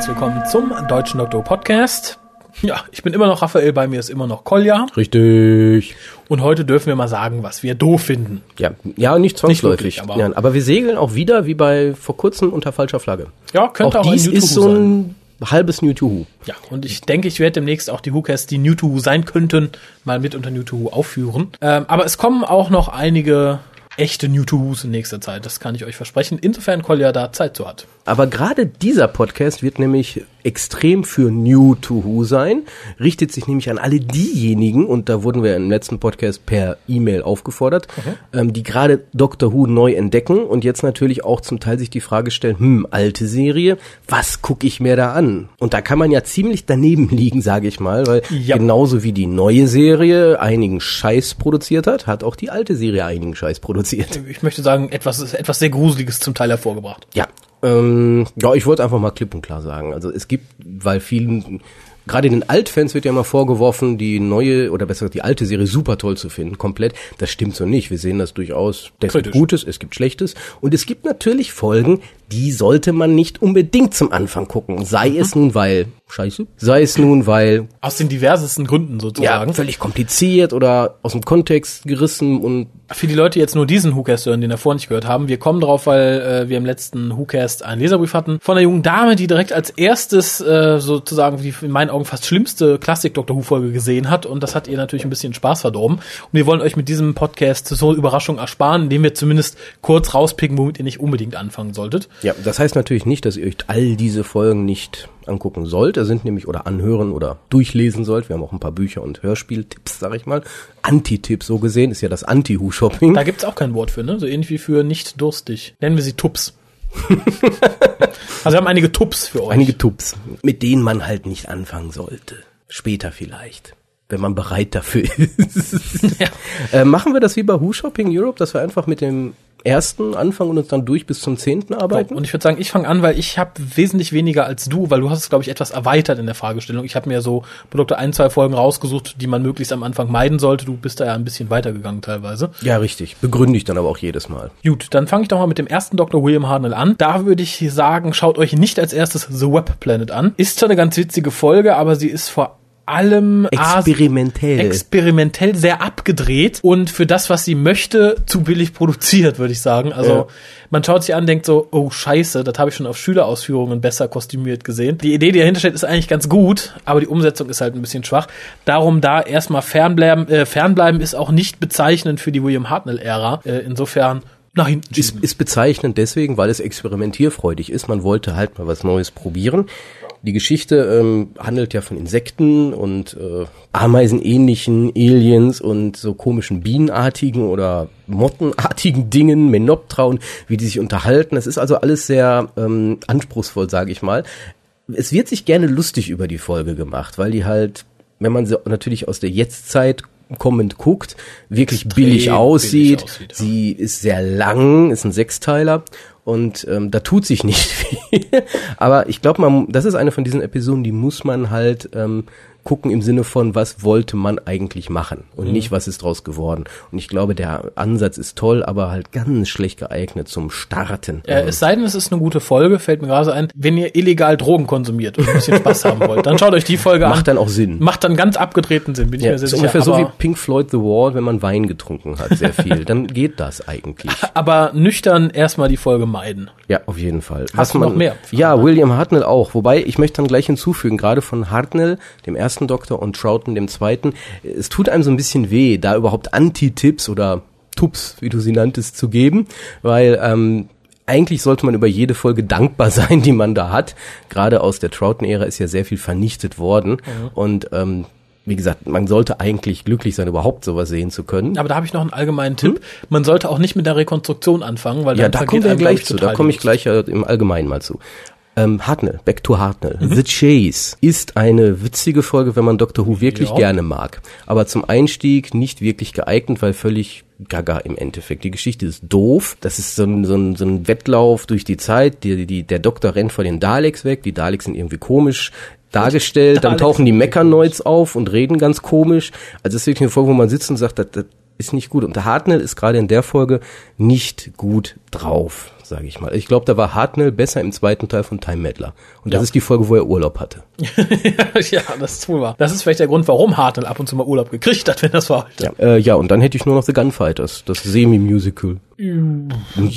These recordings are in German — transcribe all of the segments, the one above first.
Herzlich willkommen zum Deutschen Doktor Podcast. Ja, ich bin immer noch Raphael, bei mir ist immer noch Kolja. Richtig. Und heute dürfen wir mal sagen, was wir doof finden. Ja, ja nicht zwangsläufig. Nicht wirklich, aber- ja, aber wir segeln auch wieder, wie bei vor kurzem, unter falscher Flagge. Ja, könnte auch, auch dies ein ist so ein halbes New to Who. Ja, und ich denke, ich werde demnächst auch die WhoCasts, die New to Who sein könnten, mal mit unter New to Who aufführen. Ähm, aber es kommen auch noch einige echte New to Who's in nächster Zeit. Das kann ich euch versprechen. Insofern Kolja da Zeit zu hat. Aber gerade dieser Podcast wird nämlich extrem für New to Who sein, richtet sich nämlich an alle diejenigen, und da wurden wir im letzten Podcast per E-Mail aufgefordert, ähm, die gerade Doctor Who neu entdecken und jetzt natürlich auch zum Teil sich die Frage stellen, hm, alte Serie, was gucke ich mir da an? Und da kann man ja ziemlich daneben liegen, sage ich mal, weil Ja. genauso wie die neue Serie einigen Scheiß produziert hat, hat auch die alte Serie einigen Scheiß produziert. Ich möchte sagen, etwas, etwas sehr Gruseliges zum Teil hervorgebracht. Ja, ähm, ja, ich wollte einfach mal klipp und klar sagen. Also es gibt, weil vielen, gerade den Altfans wird ja immer vorgeworfen, die neue oder besser gesagt die alte Serie super toll zu finden, komplett. Das stimmt so nicht. Wir sehen das durchaus. Es gibt. Gutes, es gibt Schlechtes und es gibt natürlich Folgen, die sollte man nicht unbedingt zum Anfang gucken. Sei es nun weil Scheiße, sei es nun weil Aus den diversesten Gründen ja sozusagen. völlig kompliziert oder aus dem Kontext gerissen und Für die Leute, die jetzt nur diesen WhoCast hören, den davor nicht gehört haben, wir kommen drauf, weil äh, wir im letzten WhoCast einen Leserbrief hatten von einer jungen Dame, die direkt als erstes äh, sozusagen die in meinen Augen fast schlimmste Klassik-Doctor Who-Folge gesehen hat und das hat ihr natürlich ein bisschen Spaß verdorben. Und wir wollen euch mit diesem Podcast so Überraschung ersparen, indem wir zumindest kurz rauspicken, womit ihr nicht unbedingt anfangen solltet. Ja, das heißt natürlich nicht, dass ihr euch all diese Folgen nicht angucken sollt. Da sind nämlich oder anhören oder durchlesen sollt. Wir haben auch ein paar Bücher und Hörspieltipps, sag ich mal. Anti-Tipp so gesehen ist ja das Anti-Hu-Shopping. Da gibt's auch kein Wort für, ne? So ähnlich wie für nicht durstig. Nennen wir sie Tups. also wir haben einige Tups für euch. Einige Tipps, mit denen man halt nicht anfangen sollte. Später vielleicht. Wenn man bereit dafür ist. Ja. äh, machen wir das wie bei Who Shopping Europe, dass wir einfach mit dem ersten anfangen und uns dann durch bis zum zehnten arbeiten? Und ich würde sagen, ich fange an, weil ich habe wesentlich weniger als du, weil du hast es, glaube ich, etwas erweitert in der Fragestellung. Ich habe mir so Produkte ein, zwei Folgen rausgesucht, die man möglichst am Anfang meiden sollte. Du bist da ja ein bisschen weitergegangen teilweise. ja, richtig. Begründe ich dann aber auch jedes Mal. Gut, dann fange ich doch mal mit dem ersten Dr. William Hartnell an. Da würde ich sagen, schaut euch nicht als erstes The Web Planet an. Ist zwar eine ganz witzige Folge, aber sie ist vor allem Experimentell. experimentell sehr abgedreht und für das, was sie möchte, zu billig produziert, würde ich sagen. Also Ja. man schaut sich an, denkt so, oh scheiße, das habe ich schon auf Schülerausführungen besser kostümiert gesehen. Die Idee, die dahinter steht, ist eigentlich ganz gut, aber die Umsetzung ist halt ein bisschen schwach. Darum da erstmal fernbleiben, äh, fernbleiben ist auch nicht bezeichnend für die William Hartnell-Ära. Äh, insofern nach hinten ist, schieben. ist bezeichnend deswegen, weil es experimentierfreudig ist. Man wollte halt mal was Neues probieren. Die Geschichte ähm, handelt ja von Insekten und äh, Ameisenähnlichen Aliens und so komischen Bienenartigen oder Mottenartigen Dingen, Menoptrauen, wie die sich unterhalten. Es ist also alles sehr ähm, anspruchsvoll, sage ich mal. Es wird sich gerne lustig über die Folge gemacht, weil die halt, wenn man sie natürlich aus der Jetztzeit kommend guckt, wirklich billig billig aussieht. aussieht, ja. Sie ist sehr lang, ist ein Sechsteiler und ähm, da tut sich nicht viel. Aber ich glaube, man, das ist eine von diesen Episoden, die muss man halt ähm, gucken im Sinne von, was wollte man eigentlich machen und Mhm. nicht, was ist draus geworden. Und ich glaube, der Ansatz ist toll, aber halt ganz schlecht geeignet zum Starten. Äh, es sei denn, es ist eine gute Folge, fällt mir gerade so ein. Wenn ihr illegal Drogen konsumiert und ein bisschen Spaß haben wollt, dann schaut euch die Folge an. Macht dann auch Sinn. Macht dann ganz abgedrehten Sinn, bin ich Ja, mir sehr ist sicher. ungefähr so wie Pink Floyd The Wall, wenn man Wein getrunken hat, sehr viel. Dann geht das eigentlich. aber nüchtern erstmal die Folge meiden. Ja, auf jeden Fall. Hast du noch mehr? Ja, William Hartnell auch. Wobei, ich möchte dann gleich hinzufügen, gerade von Hartnell, dem ersten Doktor, und Troughton, dem zweiten, es tut einem so ein bisschen weh, da überhaupt Anti-Tipps oder Tups, wie du sie nanntest, zu geben, weil ähm, eigentlich sollte man über jede Folge dankbar sein, die man da hat. Gerade aus der Troughton-Ära ist ja sehr viel vernichtet worden und ähm, wie gesagt, man sollte eigentlich glücklich sein, überhaupt sowas sehen zu können. Aber da habe ich noch einen allgemeinen Tipp. Man sollte auch nicht mit der Rekonstruktion anfangen, weil Hm? Ja, da kommen wir gleich ich, zu. Da komme ich gleich äh, im Allgemeinen mal zu. Ähm, Hartnell, Back to Hartnell. The Chase ist eine witzige Folge, wenn man Doctor Who wirklich Ja. gerne mag. Aber zum Einstieg nicht wirklich geeignet, weil völlig gaga im Endeffekt. Die Geschichte ist doof. Das ist so ein, so ein, so ein Wettlauf durch die Zeit. Die, die, der Doktor rennt vor den Daleks weg. Die Daleks sind irgendwie komisch dargestellt. Dann Daleks tauchen die Mechanoids auf und reden ganz komisch. Also es ist wirklich eine Folge, wo man sitzt und sagt, das, das ist nicht gut. Und der Hartnell ist gerade in der Folge nicht gut drauf, sage ich mal. Ich glaube, da war Hartnell besser im zweiten Teil von Time Meddler. Und das Ja. ist die Folge, wo er Urlaub hatte. ja, das ist wohl wahr. Das ist vielleicht der Grund, warum Hartnell ab und zu mal Urlaub gekriegt hat, wenn das war. Ja, äh, ja und dann hätte ich nur noch The Gunfighters, das Semi-Musical. Und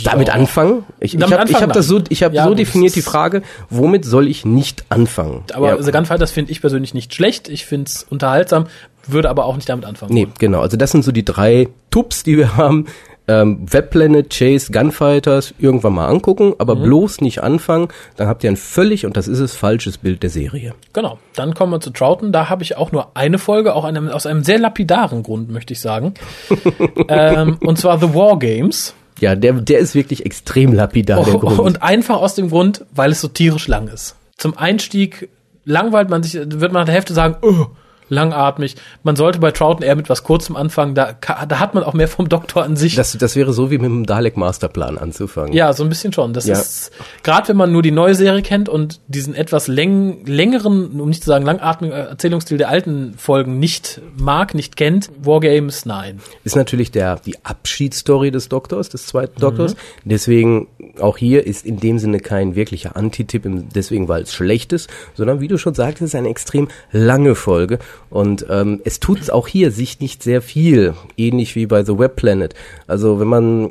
damit anfangen? Ich, ich habe hab das so, ich hab Ja, so das definiert die Frage, womit soll ich nicht anfangen? Aber ja. The Gunfighters finde ich persönlich nicht schlecht. Ich finde es unterhaltsam, würde aber auch nicht damit anfangen. Nee, genau. Also das sind so die drei Tubs, die wir haben. Ähm, Webplanet, Chase, Gunfighters irgendwann mal angucken, aber Mhm. bloß nicht anfangen. Dann habt ihr ein völlig, und das ist es, falsches Bild der Serie. Genau. Dann kommen wir zu Troughton. Da habe ich auch nur eine Folge, auch einem, aus einem sehr lapidaren Grund, möchte ich sagen. ähm, und zwar The War Games. Ja, der, der ist wirklich extrem lapidar, der Grund. Oh, Und einfach aus dem Grund, weil es so tierisch lang ist. Zum Einstieg langweilt man sich, wird man nach der Hälfte sagen, oh, langatmig. Man sollte bei Troughton eher mit was Kurzem anfangen. Da, da hat man auch mehr vom Doktor an sich. das, das wäre so wie mit dem Dalek-Masterplan anzufangen. Ja, so ein bisschen schon. Das Ja. ist gerade wenn man nur die neue Serie kennt und diesen etwas läng längeren, um nicht zu sagen langatmigen Erzählungsstil der alten Folgen nicht mag, nicht kennt. Wargames, nein. ist natürlich der die Abschiedsstory des Doktors, des zweiten Mhm. Doktors. Deswegen auch hier ist in dem Sinne kein wirklicher Antitipp, deswegen weil es schlecht ist, sondern wie du schon sagtest, es ist eine extrem lange Folge und ähm, es tut auch hier sich nicht sehr viel, ähnlich wie bei The Web Planet. Also wenn man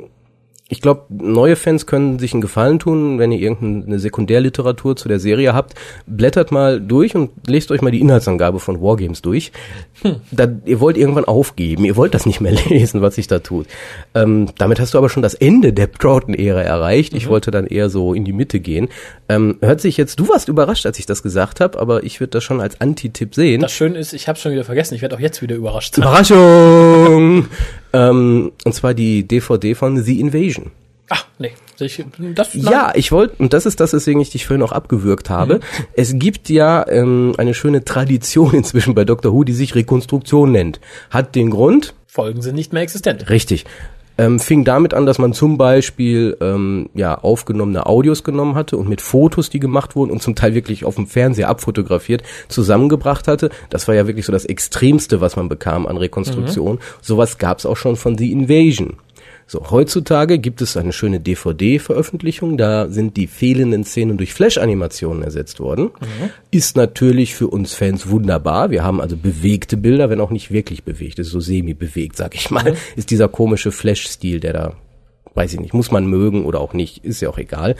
ich glaube, neue Fans können sich einen Gefallen tun, wenn ihr irgendeine Sekundärliteratur zu der Serie habt. Blättert mal durch und lest euch mal die Inhaltsangabe von Wargames durch. Da, ihr wollt irgendwann aufgeben. Ihr wollt das nicht mehr lesen, was sich da tut. Ähm, damit hast du aber schon das Ende der Troughton-Ära erreicht. Ich wollte dann eher so in die Mitte gehen. Ähm, hört sich jetzt, du warst überrascht, als ich das gesagt habe, aber ich würde das schon als Antitipp sehen. Das Schöne ist, ich habe schon wieder vergessen. Ich werde auch jetzt wieder überrascht sein. Überraschung! ähm, und zwar die DVD von The Invasion. Ach, nee. Ich, das, Ja, ich wollte, und das ist das, weswegen ich dich vorhin auch abgewürgt habe. Es gibt ja ähm, eine schöne Tradition inzwischen bei Doctor Who, die sich Rekonstruktion nennt. Hat den Grund, Folgen sind nicht mehr existent. richtig, ähm, fing damit an, dass man zum Beispiel ähm, ja aufgenommene Audios genommen hatte und mit Fotos, die gemacht wurden und zum Teil wirklich auf dem Fernseher abfotografiert, zusammengebracht hatte. Das war ja wirklich so das Extremste, was man bekam an Rekonstruktion. Sowas gab's auch schon von The Invasion. So, heutzutage gibt es eine schöne DVD-Veröffentlichung, da sind die fehlenden Szenen durch Flash-Animationen ersetzt worden. Ist natürlich für uns Fans wunderbar. Wir haben also bewegte Bilder, wenn auch nicht wirklich bewegt, ist so semi-bewegt, sag ich mal, ist dieser komische Flash-Stil, der da weiß ich nicht, muss man mögen oder auch nicht, ist ja auch egal.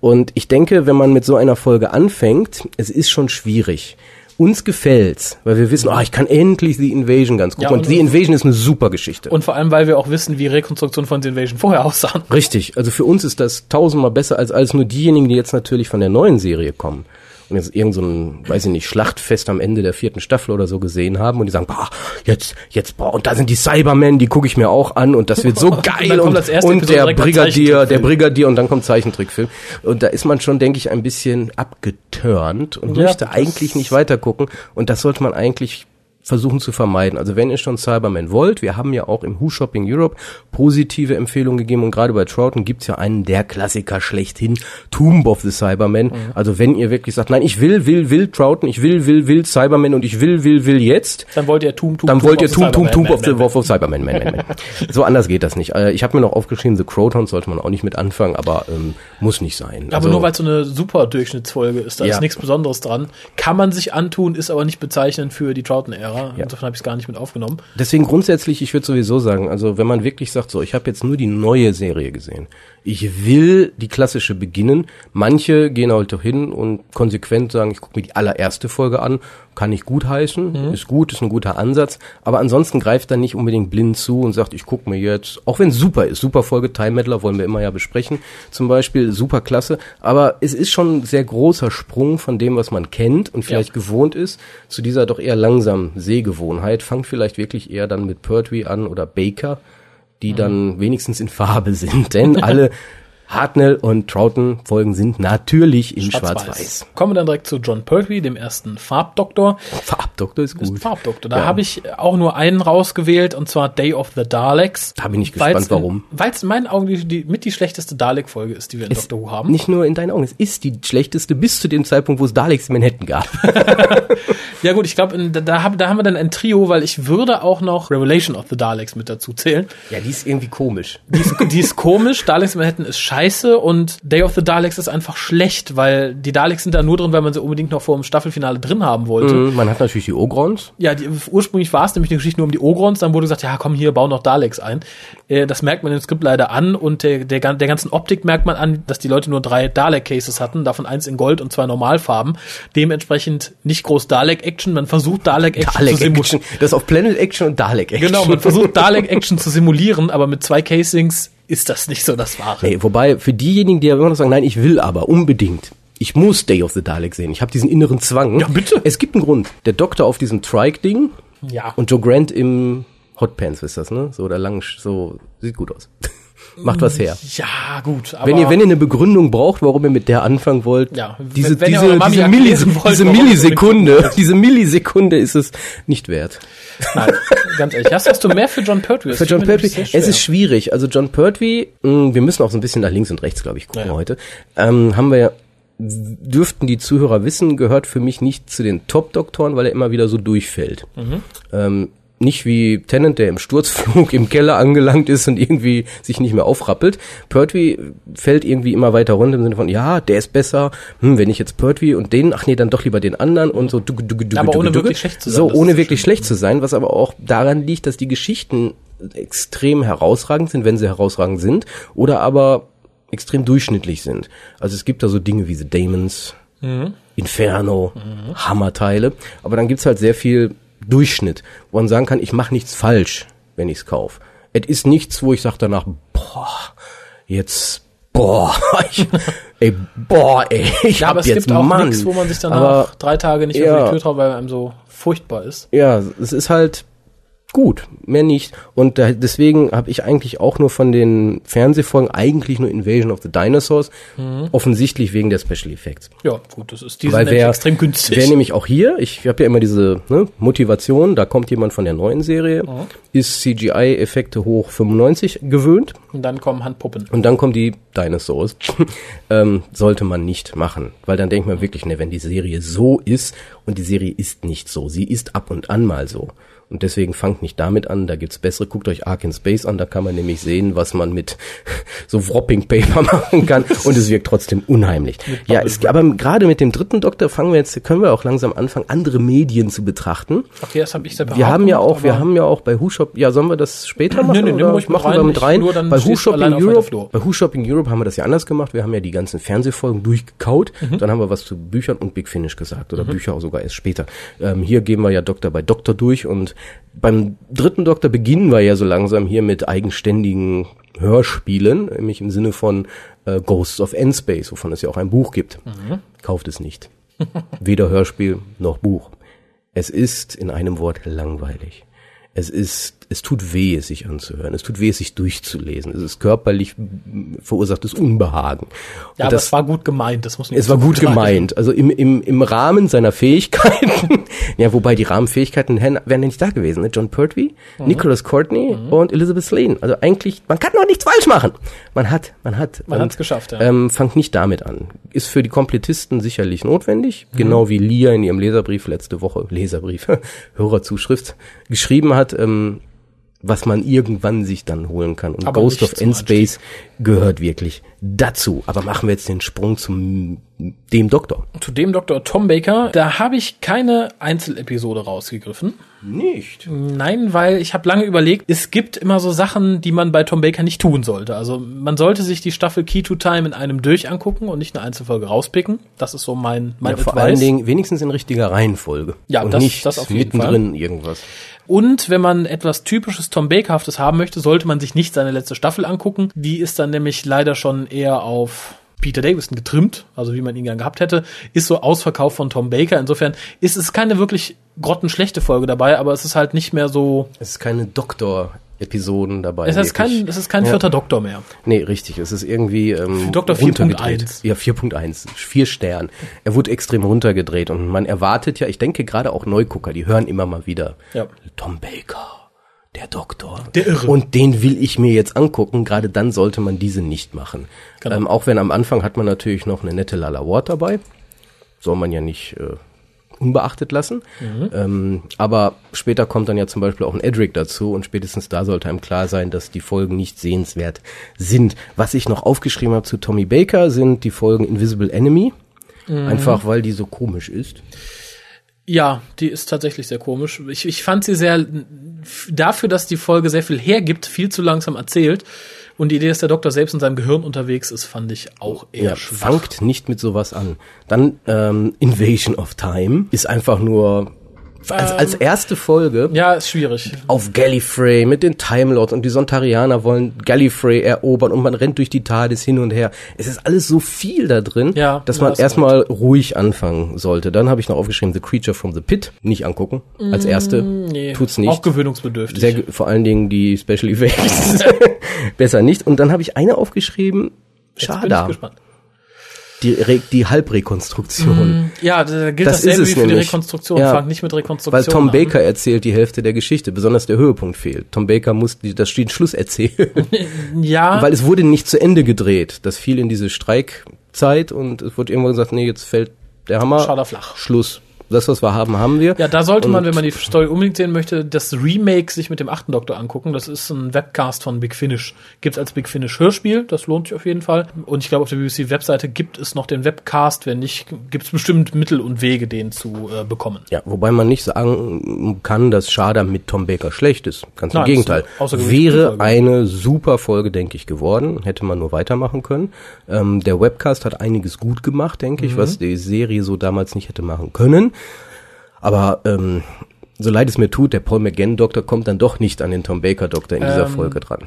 Und ich denke, wenn man mit so einer Folge anfängt, es ist schon schwierig. Uns gefällt's, weil wir wissen, ah, ich kann endlich The Invasion ganz gut. Ja, und, und- The Invasion ist eine super Geschichte. Und vor allem, weil wir auch wissen, wie Rekonstruktion von The Invasion vorher aussahen. Richtig, also für uns ist das tausendmal besser als alles nur diejenigen, die jetzt natürlich von der neuen Serie kommen und jetzt irgend so ein, weiß ich nicht, Schlachtfest am Ende der vierten Staffel oder so gesehen haben und die sagen, boah, jetzt, jetzt, boah, und da sind die Cybermen, die gucke ich mir auch an und das wird so Und geil und, und Episode der Brigadier, der. Brigadier und dann kommt Zeichentrickfilm und da ist man schon, denke ich, ein bisschen abgeturnt und Ja, möchte eigentlich nicht weitergucken und das sollte man eigentlich versuchen zu vermeiden. Also wenn ihr schon Cyberman wollt, wir haben ja auch im Who Shopping Europe positive Empfehlungen gegeben und gerade bei Troughton gibt's ja einen der Klassiker schlechthin, Tomb of the Cybermen. Also wenn ihr wirklich sagt, nein, ich will, will, will Troughton, ich will, will, will Cyberman und ich will, will, will jetzt, Dann wollt ihr Tum, Tum, dann wollt ihr Tomb, Tomb, Cyberman, Tomb of the man, of Cyberman. Man, man, man. So anders geht das nicht. Äh, Ich habe mir noch aufgeschrieben, The Crotons sollte man auch nicht mit anfangen, aber ähm, muss nicht sein. Aber Also- nur weil es so eine super Durchschnittsfolge ist, da Ja. ist nichts Besonderes dran. Kann man sich antun, ist aber nicht bezeichnend für die Troughton-Ära. Ja. Insofern habe ich es gar nicht mit aufgenommen. Deswegen grundsätzlich, ich würde sowieso sagen, also wenn man wirklich sagt, so, ich habe jetzt nur die neue Serie gesehen, ich will die klassische beginnen. Manche gehen halt doch hin und konsequent sagen, ich gucke mir die allererste Folge an, kann ich gut heißen, ist gut, ist ein guter Ansatz, aber ansonsten greift dann nicht unbedingt blind zu und sagt, ich gucke mir jetzt, auch wenn es super ist, super Folge, Time Meddler wollen wir immer ja besprechen, zum Beispiel, super klasse, aber es ist schon ein sehr großer Sprung von dem, was man kennt und vielleicht gewohnt ist, zu dieser doch eher langsam Sehgewohnheit. Fangt vielleicht wirklich eher dann mit Pertwee an oder Baker, die dann wenigstens in Farbe sind. Denn alle Hartnell und Troughton Folgen sind natürlich in Schwarz-Weiß. Kommen wir dann direkt zu John Pertwee, dem ersten Farbdoktor. Farbdoktor ist Ist gut. Farbdoktor. Da Ja. habe ich auch nur einen rausgewählt, und zwar Day of the Daleks. Da bin ich gespannt, warum. Weil es in meinen Augen die, die, mit die schlechteste Dalek-Folge ist, die wir in Es- Doctor Who haben. Nicht nur in deinen Augen, es ist die schlechteste bis zu dem Zeitpunkt, wo es Daleks in Manhattan gab. Ja gut, ich glaube, da, da, haben- da haben wir dann ein Trio, weil ich würde auch noch Revelation of the Daleks mit dazu zählen. Ja, die ist irgendwie komisch. Die ist, die ist komisch, Daleks Manhattan ist scheiße und Day of the Daleks ist einfach schlecht, weil die Daleks sind da nur drin, weil man sie unbedingt noch vor dem Staffelfinale drin haben wollte. Mhm, Man hat natürlich die Ogrons. Ja, die, ursprünglich war es nämlich eine Geschichte nur um die Ogrons, dann wurde gesagt, ja komm hier, bau noch Daleks ein. Äh, das merkt man im Skript leider an und der, der, der ganzen Optik merkt man an, dass die Leute nur drei Dalek-Cases hatten, davon eins in Gold und zwei Normalfarben. Dementsprechend nicht groß Dalek-Action, man versucht Dalek-Action zu Dalek simulieren. Action. Das ist auf Planet Action und Dalek Action. Genau, man versucht Dalek-Action zu simulieren, aber mit zwei Casings ist das nicht so das Wahre. Nee, wobei, für diejenigen, die ja immer noch sagen, nein, ich will aber unbedingt. Ich muss Day of the Dalek sehen. Ich habe diesen inneren Zwang. Ja, bitte. Es gibt einen Grund. Der Doktor auf diesem Trike-Ding Ja. und Joe Grant im Hotpants ist das, ne? So oder lang, so sieht gut aus. Macht was her. Ja, gut. Aber Wenn ihr, wenn ihr eine Begründung braucht, warum ihr mit der anfangen wollt, Ja, diese, wenn ihr diese, diese, Millis wollt, diese Millisekunde, diese Millisekunde ist es nicht wert. Nein, ganz ehrlich. Hast, hast du mehr für John Pertwee? Das Für John Pertwee, es ist schwierig. Also John Pertwee, mh, wir müssen auch so ein bisschen nach links und rechts, glaube ich, gucken ja. heute. Ähm, haben wir, dürften die Zuhörer wissen, gehört für mich nicht zu den Top-Doktoren, weil er immer wieder so durchfällt. Mhm. Ähm, nicht wie Tennant, der im Sturzflug im Keller angelangt ist und irgendwie sich nicht mehr aufrappelt. Pertwee fällt irgendwie immer weiter runter im Sinne von, ja, der ist besser, hm, wenn ich jetzt Pertwee und den, ach nee, dann doch lieber den anderen und so. Duge, duge, duge, Aber ohne wirklich schlecht zu sein, So, ohne wirklich schlecht zu sein, was aber auch daran liegt, dass die Geschichten extrem herausragend sind, wenn sie herausragend sind, oder aber extrem durchschnittlich sind. Also es gibt da so Dinge wie The Damons, Inferno, Hammerteile, aber dann gibt's halt sehr viel Durchschnitt, wo man sagen kann, ich mache nichts falsch, wenn ich's kauf. Es ist nichts, wo ich sage danach, boah, jetzt, boah, ich, ey, boah, ey, ich Ja, hab aber es jetzt gibt auch Mann. nichts, wo man sich danach Aber drei Tage nicht ja. die Tür traut, weil einem so furchtbar ist. ja, es ist halt gut, mehr nicht. Und da, deswegen habe ich eigentlich auch nur von den Fernsehfolgen eigentlich nur Invasion of the Dinosaurs, offensichtlich wegen der Special Effects. Ja, gut, das ist die Weil wer, extrem günstig. wer nämlich auch hier, ich habe ja immer diese ne, Motivation, da kommt jemand von der neuen Serie, ist CGI-Effekte hoch 95 gewöhnt und dann kommen Handpuppen. und dann kommen die Dinosaurs. ähm, sollte man nicht machen, weil dann denkt man wirklich, ne, wenn die Serie so ist und die Serie ist nicht so, sie ist ab und an mal so. Und deswegen fangt nicht damit an, da gibt's bessere. Guckt euch Ark in Space an, da kann man nämlich sehen, was man mit so Wrapping Paper machen kann und es wirkt trotzdem unheimlich. Ja, es, aber gerade mit dem dritten Doktor fangen wir jetzt, können wir auch langsam anfangen, andere Medien zu betrachten. Okay, das habe ich separat Wir haben ja auch, wir haben ja auch bei Who Shop, ja, sollen wir das später machen? Nimm oder ruhig mit machen rein. wir mit Ich- rein. nur dann bei Who stehst du Shop in alleine auf weiter Europe, bei Who Shop in Europe haben wir das ja anders gemacht. Wir haben ja die ganzen Fernsehfolgen durchgekaut. Mhm. Dann haben wir was zu Büchern und Big Finish gesagt oder Bücher auch sogar erst später. Ähm, hier gehen wir ja Doktor bei Doktor durch und beim dritten Doktor beginnen wir ja so langsam hier mit eigenständigen Hörspielen, nämlich im Sinne von äh, Ghosts of N-Space, wovon es ja auch ein Buch gibt. Mhm. Kauft es nicht. Weder Hörspiel noch Buch. Es ist in einem Wort langweilig. Es ist, es tut weh, es sich anzuhören. Es tut weh, es sich durchzulesen. Es ist körperlich verursachtes Unbehagen. Ja, Und aber das, es war gut gemeint. Das muss man es war nicht gut rein. gemeint. Also im, im, im Rahmen seiner Fähigkeiten. ja, wobei die Rahmenfähigkeiten wären ja nicht da gewesen. Ne? John Pertwee, Mhm. Nicholas Courtney und Elizabeth Slane. Also eigentlich, man kann noch nichts falsch machen. Man hat, man hat. Man Und, hat's geschafft, ja. Ähm, fangt nicht damit an. Ist für die Komplettisten sicherlich notwendig. Mhm. Genau wie Lia in ihrem Leserbrief letzte Woche, Leserbrief, Hörerzuschrift, geschrieben hat, ähm, was man irgendwann sich dann holen kann. Und Aber Ghost of zum N-Space gehört wirklich dazu. Aber machen wir jetzt den Sprung zum dem Doktor. Zu dem Dr. Tom Baker, da habe ich keine Einzelepisode rausgegriffen. Nicht. Nein, weil ich habe lange überlegt, es gibt immer so Sachen, die man bei Tom Baker nicht tun sollte. Also man sollte sich die Staffel Key to Time in einem durch angucken und nicht eine Einzelfolge rauspicken. Das ist so mein, mein Ja, vor allen Dingen wenigstens in richtiger Reihenfolge. Ja, und das- nicht das auf jeden mittendrin irgendwas. Und wenn man etwas typisches Tom Bakerhaftes haben möchte, sollte man sich nicht seine letzte Staffel angucken. Die ist dann nämlich leider schon eher auf Peter Davison getrimmt, also wie man ihn gern gehabt hätte, ist so Ausverkauf von Tom Baker. Insofern ist es keine wirklich grottenschlechte Folge dabei, aber es ist halt nicht mehr so, Es ist keine Doktor-Episoden dabei. es ist kein, es ist kein Ja. vierter Doktor mehr. Nee, richtig. Es ist irgendwie ähm, Doktor runtergedreht. 4.1. Ja, 4.1. Vier Stern. Er wurde extrem runtergedreht und man erwartet ja, ich denke gerade auch Neugucker, die hören immer mal wieder Ja. Tom Baker, der Doktor. Der Irre. Und den will ich mir jetzt angucken. Gerade dann sollte man diese nicht machen. Genau. Ähm, auch wenn am Anfang hat man natürlich noch eine nette Lala Ward dabei. Soll man ja nicht äh, unbeachtet lassen. Ähm, aber später kommt dann ja zum Beispiel auch ein Edric dazu und spätestens da sollte einem klar sein, dass die Folgen nicht sehenswert sind. Was ich noch aufgeschrieben habe zu Tommy Baker sind die Folgen Invisible Enemy. Einfach weil die so komisch ist. Ja, die ist tatsächlich sehr komisch. Ich, ich fand sie sehr, dafür, dass die Folge sehr viel hergibt, viel zu langsam erzählt. Und die Idee, dass der Doktor selbst in seinem Gehirn unterwegs ist, fand ich auch eher Ja, schwach. fangt nicht mit sowas an. Dann ähm, Invasion of Time ist einfach nur als, als erste Folge Ja, ist schwierig. auf Gallifrey mit den Time Lords und die Sontarianer wollen Gallifrey erobern und man rennt durch die TARDIS hin und her. Es ist alles so viel da drin, Ja, dass man hast erstmal ruhig anfangen sollte. Dann habe ich noch aufgeschrieben The Creature from the Pit, nicht angucken als erste. Mm, Nee, Tut's nicht. Auch gewöhnungsbedürftig. Sehr, vor allen Dingen die Special Effects. Besser nicht. Und dann habe ich eine aufgeschrieben, Jetzt bin ich Schade. Die, Re die Halbrekonstruktion. Ja, da gilt Das dasselbe ist es wie für die. Rekonstruktion. Ja. Fangt nicht mit Rekonstruktion Weil Tom an. Baker erzählt die Hälfte der Geschichte, besonders der Höhepunkt fehlt. Tom Baker muss die, das den Schluss erzählen, Ja, weil es wurde nicht zu Ende gedreht. Das fiel in diese Streikzeit und es wurde irgendwann gesagt, nee, jetzt fällt der Hammer. Schader flach. Schluss. Das, was wir haben, haben wir. Ja, da sollte man, Und- wenn man die Story unbedingt sehen möchte, das Remake sich mit dem achten Doktor angucken. Das ist ein Webcast von Big Finish. Gibt's als Big Finish Hörspiel, das lohnt sich auf jeden Fall. Und ich glaube, auf der BBC-Webseite gibt es noch den Webcast. Wenn nicht, gibt's bestimmt Mittel und Wege, den zu äh, bekommen. Ja, wobei man nicht sagen kann, dass Schader mit Tom Baker schlecht ist. Ganz im Nein, Gegenteil. eine außergewöhnliche Wäre eine super Folge, denke ich, geworden. Hätte man nur weitermachen können. Ähm, der Webcast hat einiges gut gemacht, denke Mhm. ich, was die Serie so damals nicht hätte machen können. Aber ähm, so leid es mir tut, der Paul McGann-Doktor kommt dann doch nicht an den Tom Baker-Doktor in dieser Ähm, Folge dran.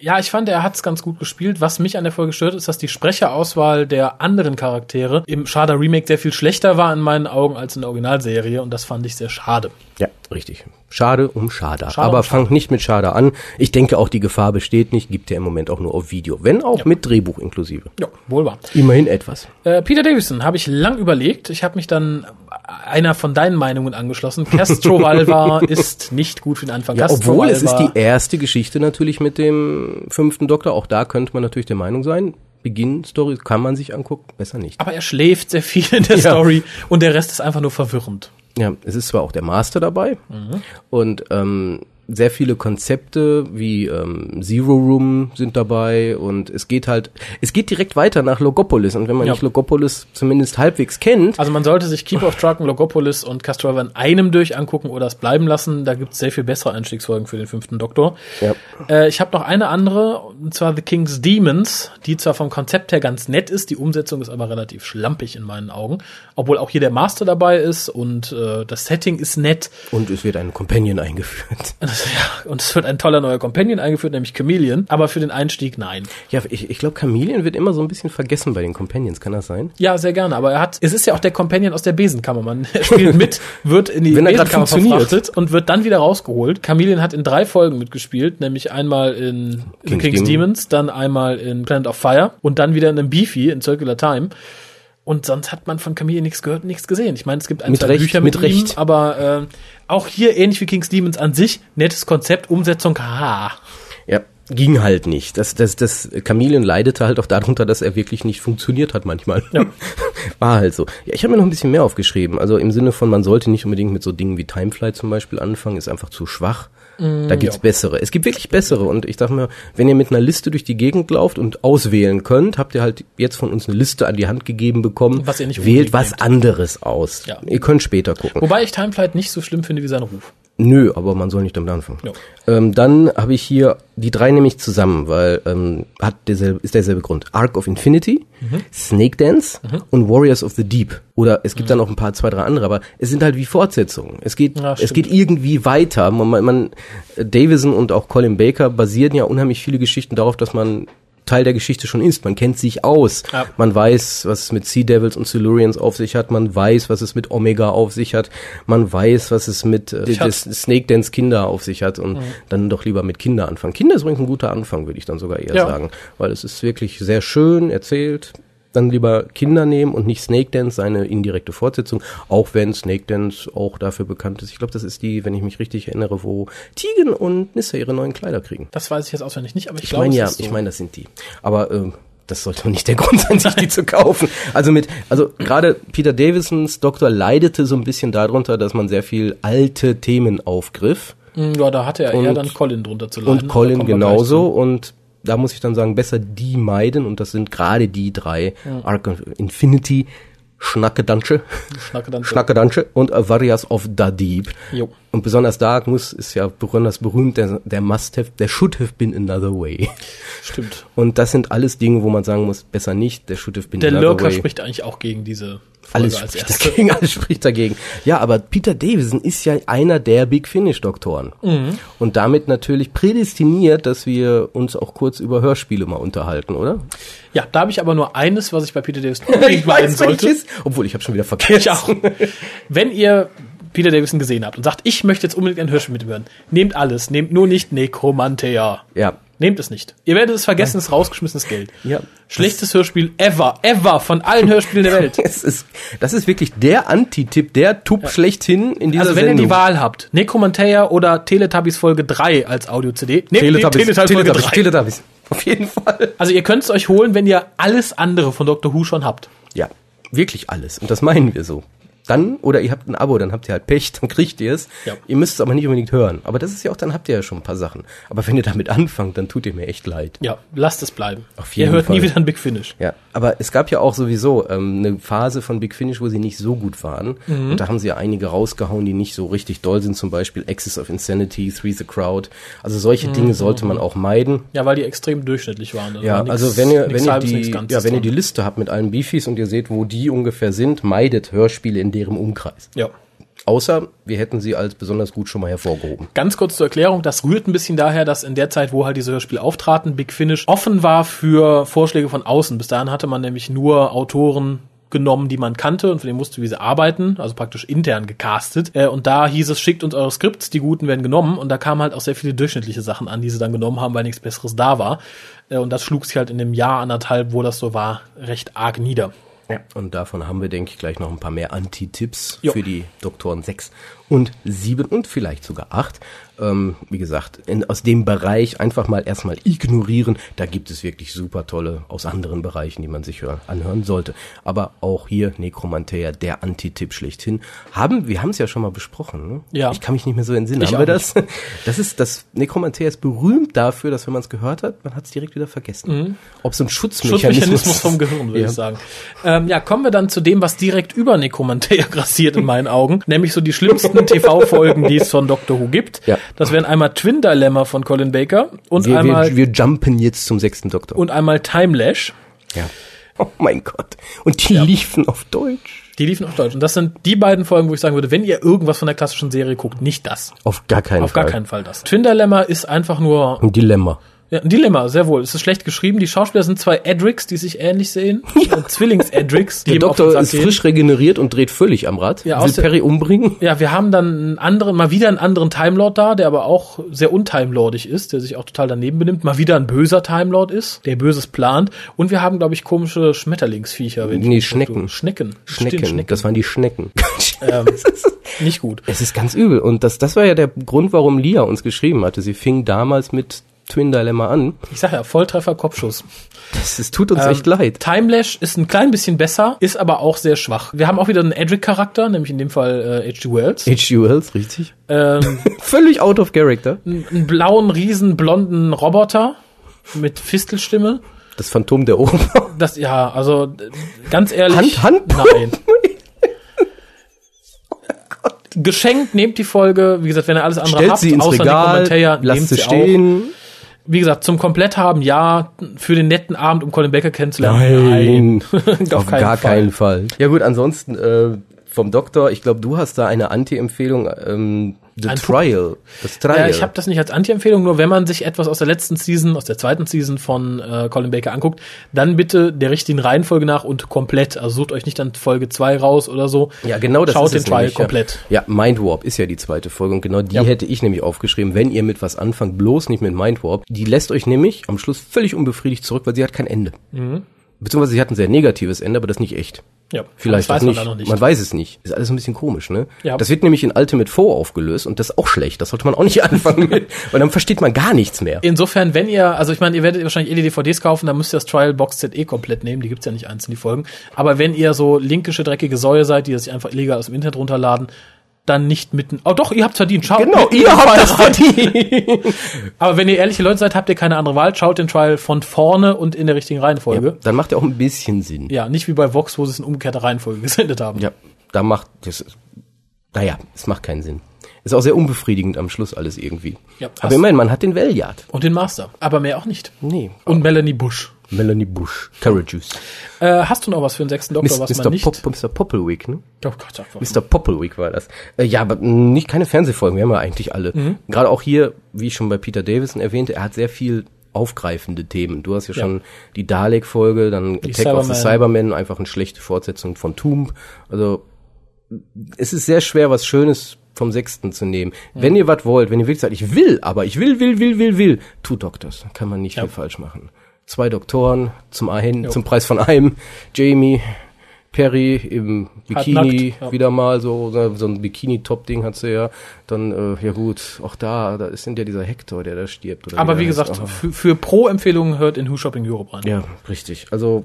Ja, ich fand, er hat's ganz gut gespielt. Was mich an der Folge stört, ist, dass die Sprecherauswahl der anderen Charaktere im Schader Remake sehr viel schlechter war in meinen Augen als in der Originalserie. Und das fand ich sehr schade. Ja, richtig. Schade um Schader. Schade Aber um fangt nicht mit Schader an. Ich denke auch, die Gefahr besteht nicht. Gibt ja im Moment auch nur auf Video. Wenn auch Ja. mit Drehbuch inklusive. Ja, wohl wahr. Immerhin etwas. Äh, Peter Davison habe ich lang überlegt. Ich habe mich dann einer von deinen Meinungen angeschlossen. Castrovalva ist nicht gut für den Anfang. Ja, obwohl es ist die erste Geschichte natürlich mit dem fünften Doktor. Auch da könnte man natürlich der Meinung sein. Beginn-Story kann man sich angucken, besser nicht. aber er schläft sehr viel in der Ja. Story und der Rest ist einfach nur verwirrend. Ja, es ist zwar auch der Master dabei Mhm. und ähm, sehr viele Konzepte wie ähm, Zero Room sind dabei und es geht halt, es geht direkt weiter nach Logopolis und wenn man Ja. nicht Logopolis zumindest halbwegs kennt, Also man sollte sich Keep of Traken, Logopolis und Castrovalva in einem durch angucken oder es bleiben lassen. Da gibt es sehr viel bessere Einstiegsfolgen für den fünften Doktor. ja, Äh, ich habe noch eine andere, und zwar The King's Demons, die zwar vom Konzept her ganz nett ist, die Umsetzung ist aber relativ schlampig in meinen Augen. Obwohl auch hier der Master dabei ist und äh, das Setting ist nett. und es wird ein Companion eingeführt. Ja, und es wird ein toller neuer Companion eingeführt, nämlich Chameleon. Aber für den Einstieg nein. Ja, ich, ich glaube, Chameleon wird immer so ein bisschen vergessen bei den Companions, kann das sein? Ja, sehr gerne. Aber er hat, es ist ja auch der Companion aus der Besenkammer. Man spielt mit, wird in die Wenn er Besenkammer verfrachtet und wird dann wieder rausgeholt. Chameleon hat in drei Folgen mitgespielt, nämlich einmal in The King's King's Demon. Demons, dann einmal in Planet of Fire und dann wieder in einem Beefy in Circular Time. Und sonst hat man von Chameleon nichts gehört, nichts gesehen. Ich meine, es gibt ein, Mit zwei Recht, Bücher mit, mit ihm, Recht. aber äh, auch hier ähnlich wie King's Demons an sich, nettes Konzept, Umsetzung, haha. Ja, ging halt nicht. Das, das, das Chameleon leidete halt auch darunter, dass er wirklich nicht funktioniert hat manchmal. Ja. War halt so. Ja, ich habe mir noch ein bisschen mehr aufgeschrieben. Also im Sinne von, man sollte nicht unbedingt mit so Dingen wie Timefly zum Beispiel anfangen, ist einfach zu schwach. Da gibt's ja. bessere. Es gibt wirklich bessere. Und ich sag mir, wenn ihr mit einer Liste durch die Gegend lauft und auswählen könnt, habt ihr halt jetzt von uns eine Liste an die Hand gegeben bekommen. Was ihr nicht Wählt was nehmt. anderes aus. Ja. Ihr könnt später gucken. Wobei ich Timeflight nicht so schlimm finde wie sein Ruf. Nö, aber man soll nicht damit anfangen. Ja. Ähm, dann habe ich hier die drei nämlich zusammen, weil ähm, hat derselbe, ist derselbe Grund. Arc of Infinity, Mhm. Snake Dance und Warriors of the Deep. Oder es gibt dann noch ein paar, zwei, drei andere, aber es sind halt wie Fortsetzungen. Es geht, Ja, es geht irgendwie weiter. Man, man, man, Davison und auch Colin Baker basieren ja unheimlich viele Geschichten darauf, dass man Teil der Geschichte schon ist. Man kennt sich aus. Ja. Man weiß, was es mit Sea Devils und Silurians auf sich hat. Man weiß, was es mit Omega auf sich hat. Man weiß, was es mit äh, Snake Dance Kinder auf sich hat und dann doch lieber mit Kinder anfangen. Kinder ist übrigens ein guter Anfang, würde ich dann sogar eher Ja. sagen, weil es ist wirklich sehr schön erzählt. Dann lieber Kinder nehmen und nicht Snake Dance, seine indirekte Fortsetzung, auch wenn Snake Dance auch dafür bekannt ist. Ich glaube, das ist die, wenn ich mich richtig erinnere, wo Tegan und Nissa ihre neuen Kleider kriegen. Das weiß ich jetzt auswendig nicht, aber ich, Ich glaube, meine ja, so. ich meine, das sind die. Aber ähm, das sollte nicht der Grund sein, sich die zu kaufen. Also mit, also gerade Peter Davisons Doktor leidete so ein bisschen darunter, dass man sehr viel alte Themen aufgriff. Hm, Ja, da hatte er eher Und- dann Colin drunter zu leiden. Und Colin genauso. Und da muss ich dann sagen, besser die meiden. Und das sind gerade die drei. Arc of Infinity, Schnackedansche, zu. Schnacke dann so. Schnackedansche und Warriors of Dadib. Jo. Und besonders da muss, ist ja besonders berühmt, der, der must have, der should have been another way. Stimmt. Und das sind alles Dinge, wo man sagen muss, besser nicht, der should have been Der another Lurker way. spricht eigentlich auch gegen diese Folge alles als spricht erste. dagegen, alles spricht dagegen. Ja, aber Peter Davison ist ja einer der Big Finish Doktoren. Mhm. Und damit natürlich prädestiniert, dass wir uns auch kurz über Hörspiele mal unterhalten, oder? Ja, da habe ich aber nur eines, was ich bei Peter Davis unbedingt meinen sollte. Obwohl, ich habe schon wieder vergessen. Ich auch. Wenn ihr Peter Davison gesehen habt und sagt, ich möchte jetzt unbedingt ein Hörspiel mit ihm hören, nehmt alles, nehmt nur nicht Necromantea. Ja. Nehmt es nicht. Ihr werdet es vergessen, es ist rausgeschmissenes Geld. Ja. Schlechtes Hörspiel ever, ever von allen Hörspielen der Welt. Es ist, das ist wirklich der Anti-Tipp, der Tup schlechthin in dieser Also wenn ihr Sendung. die Wahl habt, Necromantea oder Teletubbies Folge 3 als Audio-CD, nehmt Teletubbies, Teletubbies Folge Teletubbies, 3. Teletubbies. Auf jeden Fall. Also ihr könnt es euch holen, wenn ihr alles andere von Doctor Who schon habt. Ja, wirklich alles. Und das meinen wir so. Dann, oder ihr habt ein Abo, dann habt ihr halt Pech, dann kriegt ihr es. Ja. Ihr müsst es aber nicht unbedingt hören. Aber das ist ja auch, dann habt ihr ja schon ein paar Sachen. Aber wenn ihr damit anfangt, dann tut ihr mir echt leid. Ja, lasst es bleiben. Auf jeden ihr hört nie Fall. wieder ein Big Finish. Ja, aber es gab ja auch sowieso ähm, eine Phase von Big Finish, wo sie nicht so gut waren. Mhm. Und da haben sie ja einige rausgehauen, die nicht so richtig doll sind. Zum Beispiel Axis of Insanity, Three the Crowd. Also solche Mhm. Dinge sollte man auch meiden. Ja, weil die extrem durchschnittlich waren. Das Ja, war nix- also wenn ihr, wenn ihr die, ja, wenn ihr die. Liste habt mit allen Beefies und ihr seht, wo die ungefähr sind, meidet Hörspiele in deren Umkreis. Ja. Außer wir hätten sie als besonders gut schon mal hervorgehoben. Ganz kurz zur Erklärung, das rührt ein bisschen daher, dass in der Zeit, wo halt diese Hörspiele auftraten, Big Finish offen war für Vorschläge von außen. Bis dahin hatte man nämlich nur Autoren genommen, die man kannte und von denen musste, wie sie arbeiten, also praktisch intern gecastet. Äh, und da hieß es, schickt uns eure Skripts, die guten werden genommen. Und da kamen halt auch sehr viele durchschnittliche Sachen an, die sie dann genommen haben, weil nichts Besseres da war. Äh, und das schlug sich halt in dem Jahr anderthalb, wo das so war, recht arg nieder. Und davon haben wir, denke ich, gleich noch ein paar mehr Anti-Tipps für die Doktoren 6 und 7 und vielleicht sogar 8. Ähm, wie gesagt, in, aus dem Bereich einfach mal erstmal ignorieren. Da gibt es wirklich super tolle aus anderen Bereichen, die man sich hören, anhören sollte. Aber auch hier Necromantea, der Anti-Tipp schlechthin. Haben, wir haben es ja schon mal besprochen. Ne? Ja. Ich kann mich nicht mehr so entsinnen. Ich haben wir das? Das ist, das Necromantea ist berühmt dafür, dass wenn man es gehört hat, man hat es direkt wieder vergessen. Ob so ein Schutzmechanismus, Mhm. Schutzmechanismus vom Gehirn, würde Ja. ich sagen. Ähm, ja, kommen wir dann zu dem, was direkt über Necromantea grassiert in meinen Augen, nämlich so die schlimmsten TV-Folgen, die es von Doctor Who gibt. Ja. Das wären einmal Twin Dilemma von Colin Baker und Wir, einmal wir, wir jumpen jetzt zum sechsten Doktor. und einmal Timelash. ja. Oh mein Gott. Und die liefen auf Deutsch. Die liefen auf Deutsch. Und das sind die beiden Folgen, wo ich sagen würde, wenn ihr irgendwas von der klassischen Serie guckt, nicht das. Auf gar keinen Auf Fall. gar keinen Fall das. Twin Dilemma ist einfach nur Ein Dilemma. Ja, ein Dilemma, sehr wohl. Es ist schlecht geschrieben. Die Schauspieler sind zwei Edrics, die sich ähnlich sehen. Ja. Zwillings-Edrics. die Der Doktor ist gehen. frisch regeneriert und dreht völlig am Rad. Ja, Will Perry umbringen. Ja, wir haben dann einen anderen, mal wieder einen anderen Time Lord da, der aber auch sehr untimelordig ist, der sich auch total daneben benimmt. Mal wieder ein böser Time Lord ist, der Böses plant. Und wir haben, glaube ich, komische Schmetterlingsviecher. Nee, Schnecken. Schnecken. Schnecken. Stimmt, Schnecken. Das waren die Schnecken. ähm, nicht gut. es ist ganz übel. Und das, das war ja der Grund, warum Lia uns geschrieben hatte. Sie fing damals mit Twin Dilemma an. Ich sag ja, Volltreffer, Kopfschuss. Das, es tut uns Ähm, echt leid. Timelash ist ein klein bisschen besser, ist aber auch sehr schwach. Wir haben auch wieder einen Edric-Charakter, nämlich in dem Fall äh, H.G. Wells. H.G. Wells, richtig. ähm, Völlig out of character. einen blauen, riesen, blonden Roboter mit Fistelstimme. Das Phantom der Oper. Das, ja, also ganz ehrlich. Hand- Hand- Nein. Geschenkt, nehmt die Folge. Wie gesagt, wenn ihr alles andere Stellt habt, sie ins außer Regal, Necromantea, nehmt lasst sie sie stehen. Wie gesagt, zum Komplett haben, ja, für den netten Abend, um Colin Baker kennenzulernen. Nein, auf gar keinen Fall. Ja gut, ansonsten äh, vom Doktor, ich glaube, du hast da eine Anti-Empfehlung, ähm, The Ein Trial. Das Trial. Ja, ich habe das nicht als Anti-Empfehlung, nur wenn man sich etwas aus der letzten Season, aus der zweiten Season von äh, Colin Baker anguckt, dann bitte der richtigen Reihenfolge nach und komplett. Also sucht euch nicht dann Folge 2 raus oder so. ja, genau das Schaut ist den es Trial nämlich, komplett. Ja. ja, Mind Warp ist ja die zweite Folge und genau die Ja. hätte ich nämlich aufgeschrieben, wenn ihr mit was anfangt, bloß nicht mit Mind Warp. Die lässt euch nämlich am Schluss völlig unbefriedigt zurück, weil sie hat kein Ende. Mhm. Beziehungsweise sie hat ein sehr negatives Ende, aber das nicht echt. Ja, Vielleicht weiß man nicht. da noch nicht. Man weiß es nicht. Ist alles ein bisschen komisch, ne? Ja. Das wird nämlich in Ultimate 4 aufgelöst und das ist auch schlecht. Das sollte man auch nicht anfangen mit, weil dann versteht man gar nichts mehr. Insofern, wenn ihr, also ich meine, ihr werdet wahrscheinlich eh die DVDs kaufen, dann müsst ihr das Trial Box eh komplett nehmen, die gibt's ja nicht einzeln, die Folgen. Aber wenn ihr so linkische, dreckige Säue seid, die das sich einfach illegal aus dem Internet runterladen, dann nicht mitten. Oh doch, ihr habt's verdient. Schaut Genau, ihr habt Trial das rein. verdient. Aber wenn ihr ehrliche Leute seid, habt ihr keine andere Wahl. Schaut den Trial von vorne und in der richtigen Reihenfolge. Dann macht er auch ein bisschen Sinn. Ja, nicht wie bei Vox, wo sie es in umgekehrter Reihenfolge gesendet haben. Ja, da macht das. Naja, es macht keinen Sinn. Ist auch sehr unbefriedigend am Schluss alles irgendwie. Ja, Aber immerhin, man hat den Welljard. Und den Master. Aber mehr auch nicht. Nee. Und Melanie Bush. Melanie Bush. Carrot Juice. Äh, hast du noch was für den sechsten Doktor, was Mr. man nicht? Pop, Mr. Popplewick, ne? Oh Gott, mal. Mr. Popplewick war das. Äh, ja, aber mh, nicht keine Fernsehfolgen, wir haben ja eigentlich alle. Mhm. Gerade auch hier, wie ich schon bei Peter Davison erwähnte, er hat sehr viel aufgreifende Themen. Du hast ja, Ja. schon die Dalek-Folge, dann Attack of the Cybermen. Einfach eine schlechte Fortsetzung von Tomb. Also es ist sehr schwer, was Schönes vom Sechsten zu nehmen. Wenn ihr was wollt, wenn ihr wirklich sagt, ich will, aber ich will, will, will, will, will, tut Doctors. Kann man nicht Ja. viel falsch machen. Zwei Doktoren, zum einen, zum Preis von einem, Jamie, Perry im Bikini, Halbnackt, ja. wieder mal so, so ein Bikini-Top-Ding hat sie ja. Dann, äh, ja gut, auch da, da ist ja dieser Hector, der da stirbt. Oder Aber wie gesagt, für, für Pro-Empfehlungen hört in Who Shopping Europe rein. Ja, richtig. Also,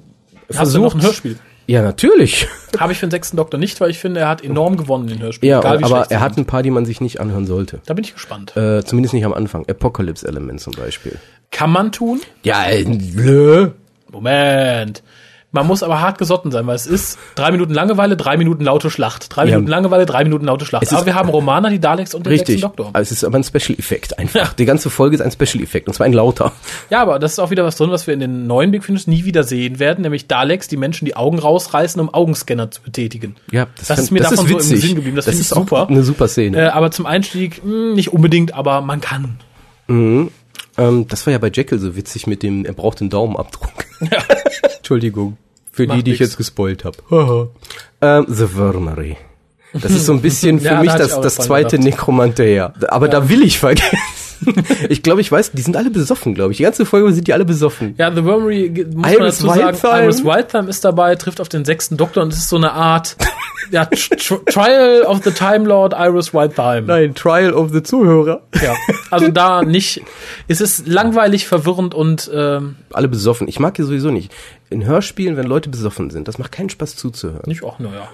Hast noch ein Hörspiel? Ja, natürlich. Habe ich für den sechsten Doktor nicht, weil ich finde, er hat enorm gewonnen in Hörspiel. Ja, egal aber er hat ein paar, die man sich nicht anhören sollte. Da bin ich gespannt. Äh, zumindest nicht am Anfang. Apocalypse Element zum Beispiel. Kann man tun? Ja, äh, blö. Moment. Man muss aber hart gesotten sein, weil es ist drei Minuten Langeweile, drei Minuten laute Schlacht. Drei Ja. Minuten Langeweile, drei Minuten laute Schlacht. Ist- Aber wir haben Romana, die Daleks und den Richtig. Doktor. Aber es ist aber ein Special-Effekt einfach. Die ganze Folge ist ein Special-Effekt und zwar ein lauter. Ja, aber das ist auch wieder was drin, was wir in den neuen Big Finish nie wieder sehen werden, nämlich Daleks, die Menschen die Augen rausreißen, um Augenscanner zu betätigen. Ja, Das fand- ist mir davon so im Sinn geblieben. Das finde ich ist auch super. eine super Szene. Äh, aber zum Einstieg mh, nicht unbedingt, aber man kann. Ähm, das war ja bei Jekyll so witzig mit dem, er braucht den Daumenabdruck. Entschuldigung. Für Macht die, die ich nix. jetzt gespoilt habe. ähm, The Wormery. Das ist so ein bisschen für Ja, da mich ich das, das zweite gedacht. Nekromantäer. Aber da will ich vergessen. ich glaube, ich weiß, die sind alle besoffen, glaube ich. Die ganze Folge sind die alle besoffen. Ja, The Wormery muss man Iris dazu sagen. Iris Wildthyme ist dabei, trifft auf den sechsten Doktor und es ist so eine Art ja, Tr- Trial of the Time Lord Iris Wildthyme. Nein, Trial of the Zuhörer. Ja, also da nicht. Es ist langweilig, verwirrend und ähm, Alle besoffen. Ich mag die sowieso nicht. In Hörspielen, wenn Leute besoffen sind, das macht keinen Spaß zuzuhören. nicht auch, naja.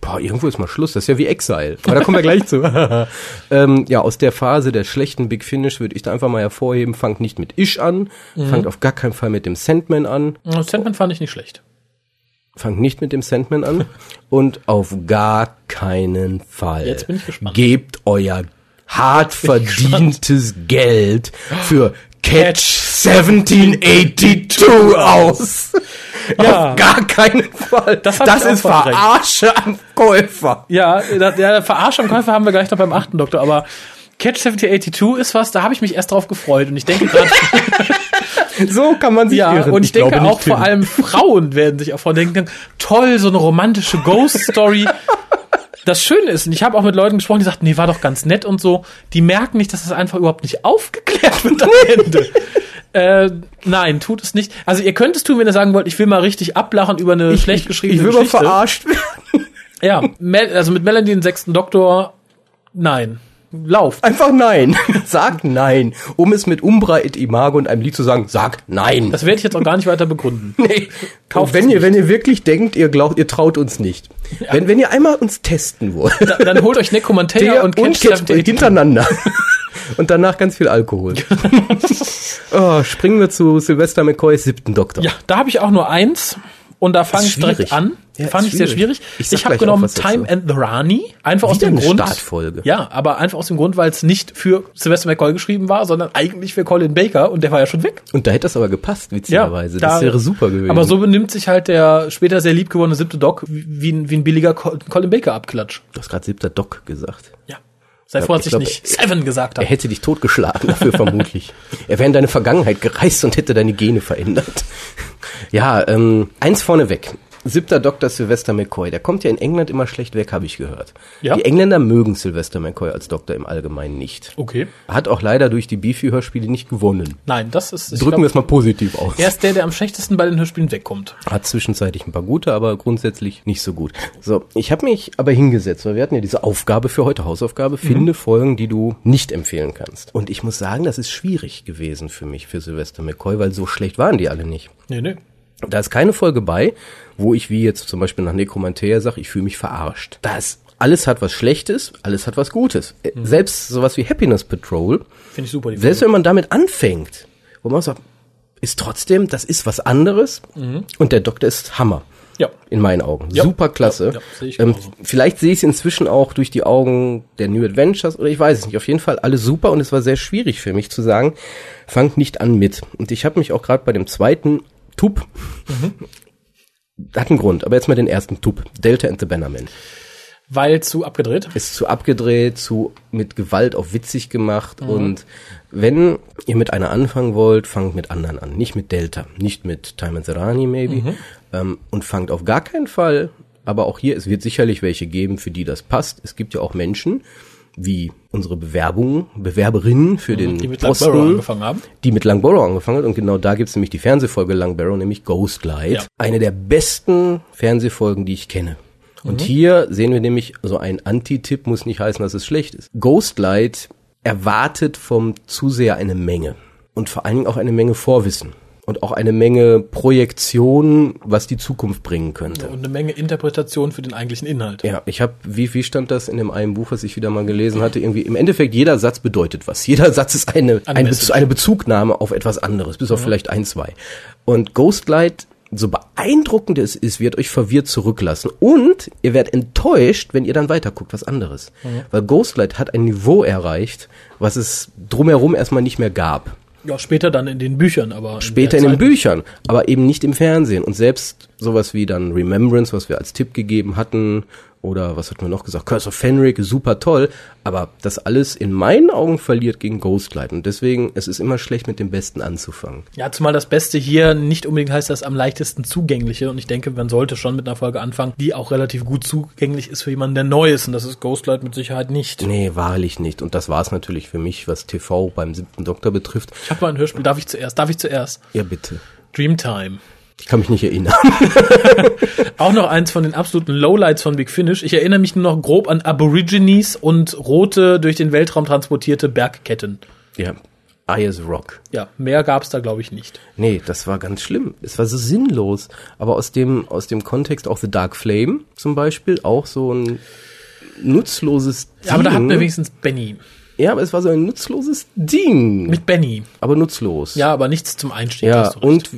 Boah, irgendwo ist mal Schluss. Das ist ja wie Exile. Aber da kommen wir gleich zu. ähm, ja, aus der Phase der schlechten Big Finish würde ich da einfach mal hervorheben. Fangt nicht mit Ish an. Fangt auf gar keinen Fall mit dem Sandman an. Sandman fand ich nicht schlecht. Fangt nicht mit dem Sandman an. Und auf gar keinen Fall. Jetzt bin ich gespannt. Gebt euer hart verdientes Geld für Catch 1782 aus. Ja. Auf gar keinen Fall. Das das ich ist. Verarsche am Käufer. Ja, der, der Verarsch am Käufer haben wir gleich noch beim achten Doktor, aber Catch 7082 ist was, da habe ich mich erst drauf gefreut und ich denke gerade, So kann man sich ja, irren. und ich, denke glaube auch vor allem Frauen werden sich auch von denken, toll, so eine romantische Ghost-Story. Das Schöne ist, und ich habe auch mit Leuten gesprochen, die sagten, nee, war doch ganz nett und so, die merken nicht, dass das einfach überhaupt nicht aufgeklärt wird am Ende. Äh, nein, tut es nicht. Also ihr könnt es tun, wenn ihr sagen wollt, ich will mal richtig ablachen über eine schlecht geschriebene Ich will mal Geschichte. verarscht werden. Ja, also mit Melanie den sechsten Doktor, nein. Lauf. Einfach nein. Sag nein. Um es mit Umbra et Imago und einem Lied zu sagen, sag nein. Das werde ich jetzt auch gar nicht weiter begründen. Nee. Kauft wenn ihr, nicht. wenn ihr wirklich denkt, ihr glaubt, ihr traut uns nicht. Wenn, wenn ihr einmal uns testen wollt, Da, dann holt euch Necromantea und und, Catch Catch 78. hintereinander. und danach ganz viel Alkohol. oh, springen wir zu Sylvester McCoys siebten Doktor. Ja, da habe ich auch nur eins. Und da fange ich direkt an. Ja, Fand ich sehr schwierig. Ich Ich, habe genommen. Time and the Rani. Einfach aus Wieder dem Grund. Startfolge. Ja, aber einfach aus dem Grund, weil es nicht für Sylvester McCoy geschrieben war, sondern eigentlich für Colin Baker und der war ja schon weg. Und da hätte das aber gepasst, witzigerweise. da- das wäre super gewesen. Aber so benimmt sich halt der später sehr lieb gewordene siebte Doc wie ein, wie ein billiger Co- Colin Baker Abklatsch. du hast gerade siebter Doc gesagt. Ja. Sei glaub, nicht Seven gesagt Er habe. hätte dich totgeschlagen dafür vermutlich. Er wäre in deine Vergangenheit gereist und hätte deine Gene verändert. Ja, ähm, eins vorneweg. Siebter Doktor Sylvester McCoy. Der kommt ja in England immer schlecht weg, habe ich gehört. Ja? Die Engländer mögen Sylvester McCoy als Doktor im Allgemeinen nicht. Okay. Hat auch leider durch die Beefy-Hörspiele nicht gewonnen. Nein, das ist. Drücken glaub, wir es mal positiv aus. Er ist der, der am schlechtesten bei den Hörspielen wegkommt. Hat zwischenzeitlich ein paar gute, aber grundsätzlich nicht so gut. So, ich habe mich aber hingesetzt, weil wir hatten ja diese Aufgabe für heute, Hausaufgabe, finde Folgen, die du nicht empfehlen kannst. Und ich muss sagen, das ist schwierig gewesen für mich, für Sylvester McCoy, weil so schlecht waren die alle nicht. Nee, nee. Da ist keine Folge bei, wo ich wie jetzt zum Beispiel nach Necromantea sage, ich fühle mich verarscht. Da ist alles hat was Schlechtes, alles hat was Gutes. Äh, Selbst sowas wie Happiness Patrol, Finde ich super. Selbst wenn man damit anfängt, wo man sagt, ist trotzdem, das ist was anderes und der Doktor ist Hammer. Ja. In meinen Augen. Ja. Super klasse. Ja, ja, ich ähm, vielleicht sehe ich es inzwischen auch durch die Augen der New Adventures oder ich weiß es nicht. Auf jeden Fall alles super und es war sehr schwierig für mich zu sagen, fangt nicht an mit. Und ich habe mich auch gerade bei dem zweiten Tub, hat einen Grund, aber jetzt mal den ersten Tub, Delta and the Bannerman. Weil zu abgedreht. Ist zu abgedreht, zu mit Gewalt auf witzig gemacht und wenn ihr mit einer anfangen wollt, fangt mit anderen an, nicht mit Delta, nicht mit Time and Serani maybe ähm, und fangt auf gar keinen Fall, aber auch hier, es wird sicherlich welche geben, für die das passt. Es gibt ja auch Menschen, wie unsere Bewerbungen, Bewerberinnen für den Die mit Posten, angefangen haben. die mit Langborough angefangen hat und genau da gibt's nämlich die Fernsehfolge Langborough, nämlich Ghostlight. Ja. Eine der besten Fernsehfolgen, die ich kenne. Und hier sehen wir nämlich, so ein Anti-Tipp muss nicht heißen, dass es schlecht ist. Ghostlight erwartet vom Zuseher eine Menge. Und vor allen Dingen auch eine Menge Vorwissen. Und auch eine Menge Projektion, was die Zukunft bringen könnte. Und eine Menge Interpretation für den eigentlichen Inhalt. Ja, ich habe, wie, wie stand das in dem einen Buch, was ich wieder mal gelesen hatte? Irgendwie im Endeffekt jeder Satz bedeutet was. Jeder Satz ist eine Eine eine, Message. Bez eine Bezugnahme auf etwas anderes, bis auf vielleicht ein zwei. Und Ghostlight, so beeindruckend es ist, wird euch verwirrt zurücklassen und ihr werdet enttäuscht, wenn ihr dann weiterguckt, was anderes, weil Ghostlight hat ein Niveau erreicht, was es drumherum erstmal nicht mehr gab. Ja, später dann in den Büchern, aber. Später in den Büchern, aber eben nicht im Fernsehen. Und selbst sowas wie dann Remembrance, was wir als Tipp gegeben hatten, oder was hatten wir noch gesagt, Curse of Fenric, super toll, aber das alles in meinen Augen verliert gegen Ghostlight. Und deswegen, es ist immer schlecht, mit dem Besten anzufangen. Ja, zumal das Beste hier nicht unbedingt heißt, das am leichtesten zugängliche. Und ich denke, man sollte schon mit einer Folge anfangen, die auch relativ gut zugänglich ist für jemanden, der neu ist. Und das ist Ghostlight mit Sicherheit nicht. Nee, wahrlich nicht. Und das war es natürlich für mich, was TV beim siebten Doktor betrifft. Ich habe mal ein Hörspiel. Darf ich zuerst? Darf ich zuerst? Ja, bitte. Dreamtime. Ich kann mich nicht erinnern. Auch noch eins von den absoluten Lowlights von Big Finish. Ich erinnere mich nur noch grob an Aborigines und rote, durch den Weltraum transportierte Bergketten. ja, Ayers Rock. Ja, mehr gab's da, glaube ich, nicht. Nee, das war ganz schlimm. Es war so sinnlos. Aber aus dem, aus dem Kontext auch The Dark Flame zum Beispiel, auch so ein nutzloses Ding. Ja, aber da hatten wir wenigstens Benny. Ja, aber es war so ein nutzloses Ding. Mit Benny. aber nutzlos. Ja, aber nichts zum Einstieg. Ja, und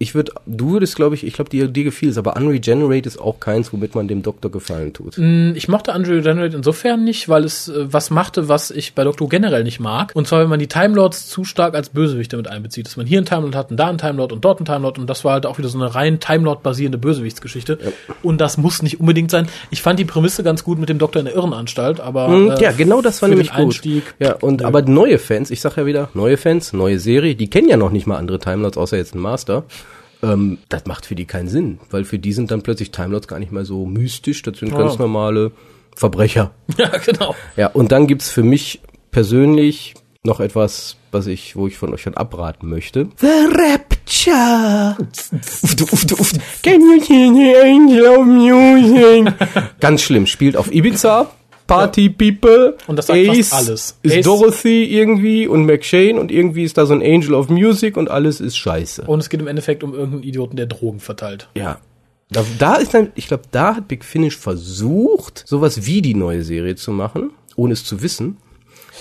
ich würde, du würdest, glaube ich, ich glaube, dir, dir gefiel es, aber Unregenerate ist auch keins, womit man dem Doktor gefallen tut. Hm, Ich mochte Andrew Generate insofern nicht, weil es äh, was machte, was ich bei Doctor Who generell nicht mag. Und zwar, wenn man die Time Lords zu stark als Bösewichte mit einbezieht. Dass man hier einen Time Lord hat und da einen Time Lord und dort einen Time Lord. Und das war halt auch wieder so eine rein Time Lord basierende Bösewichtsgeschichte. Und das muss nicht unbedingt sein. Ich fand die Prämisse ganz gut mit dem Doktor in der Irrenanstalt, aber. Hm, äh, ja, genau das war nämlich gut. Einstieg, Ja, und aber neue Fans, ich sag ja wieder, neue Fans, neue Serie, die kennen ja noch nicht mal andere Timelords, außer jetzt ein Master. Ähm, das macht für die keinen Sinn, weil für die sind dann plötzlich Timelords gar nicht mehr so mystisch, das sind ganz Ja. normale Verbrecher. Ja, genau. Ja, und dann gibt's für mich persönlich noch etwas, was ich, wo ich von euch dann abraten möchte. The Rapture. Can you hear the angel of music? Ganz schlimm. Spielt auf Ibiza. Party People. Und das sagt fast alles. Ist Ace- Dorothy irgendwie und McShane und irgendwie ist da so ein Angel of Music und alles ist scheiße. Und es geht im Endeffekt um irgendeinen Idioten, der Drogen verteilt. Ja. Da, da ist dann, ich glaube, da hat Big Finish versucht, sowas wie die neue Serie zu machen, ohne es zu wissen.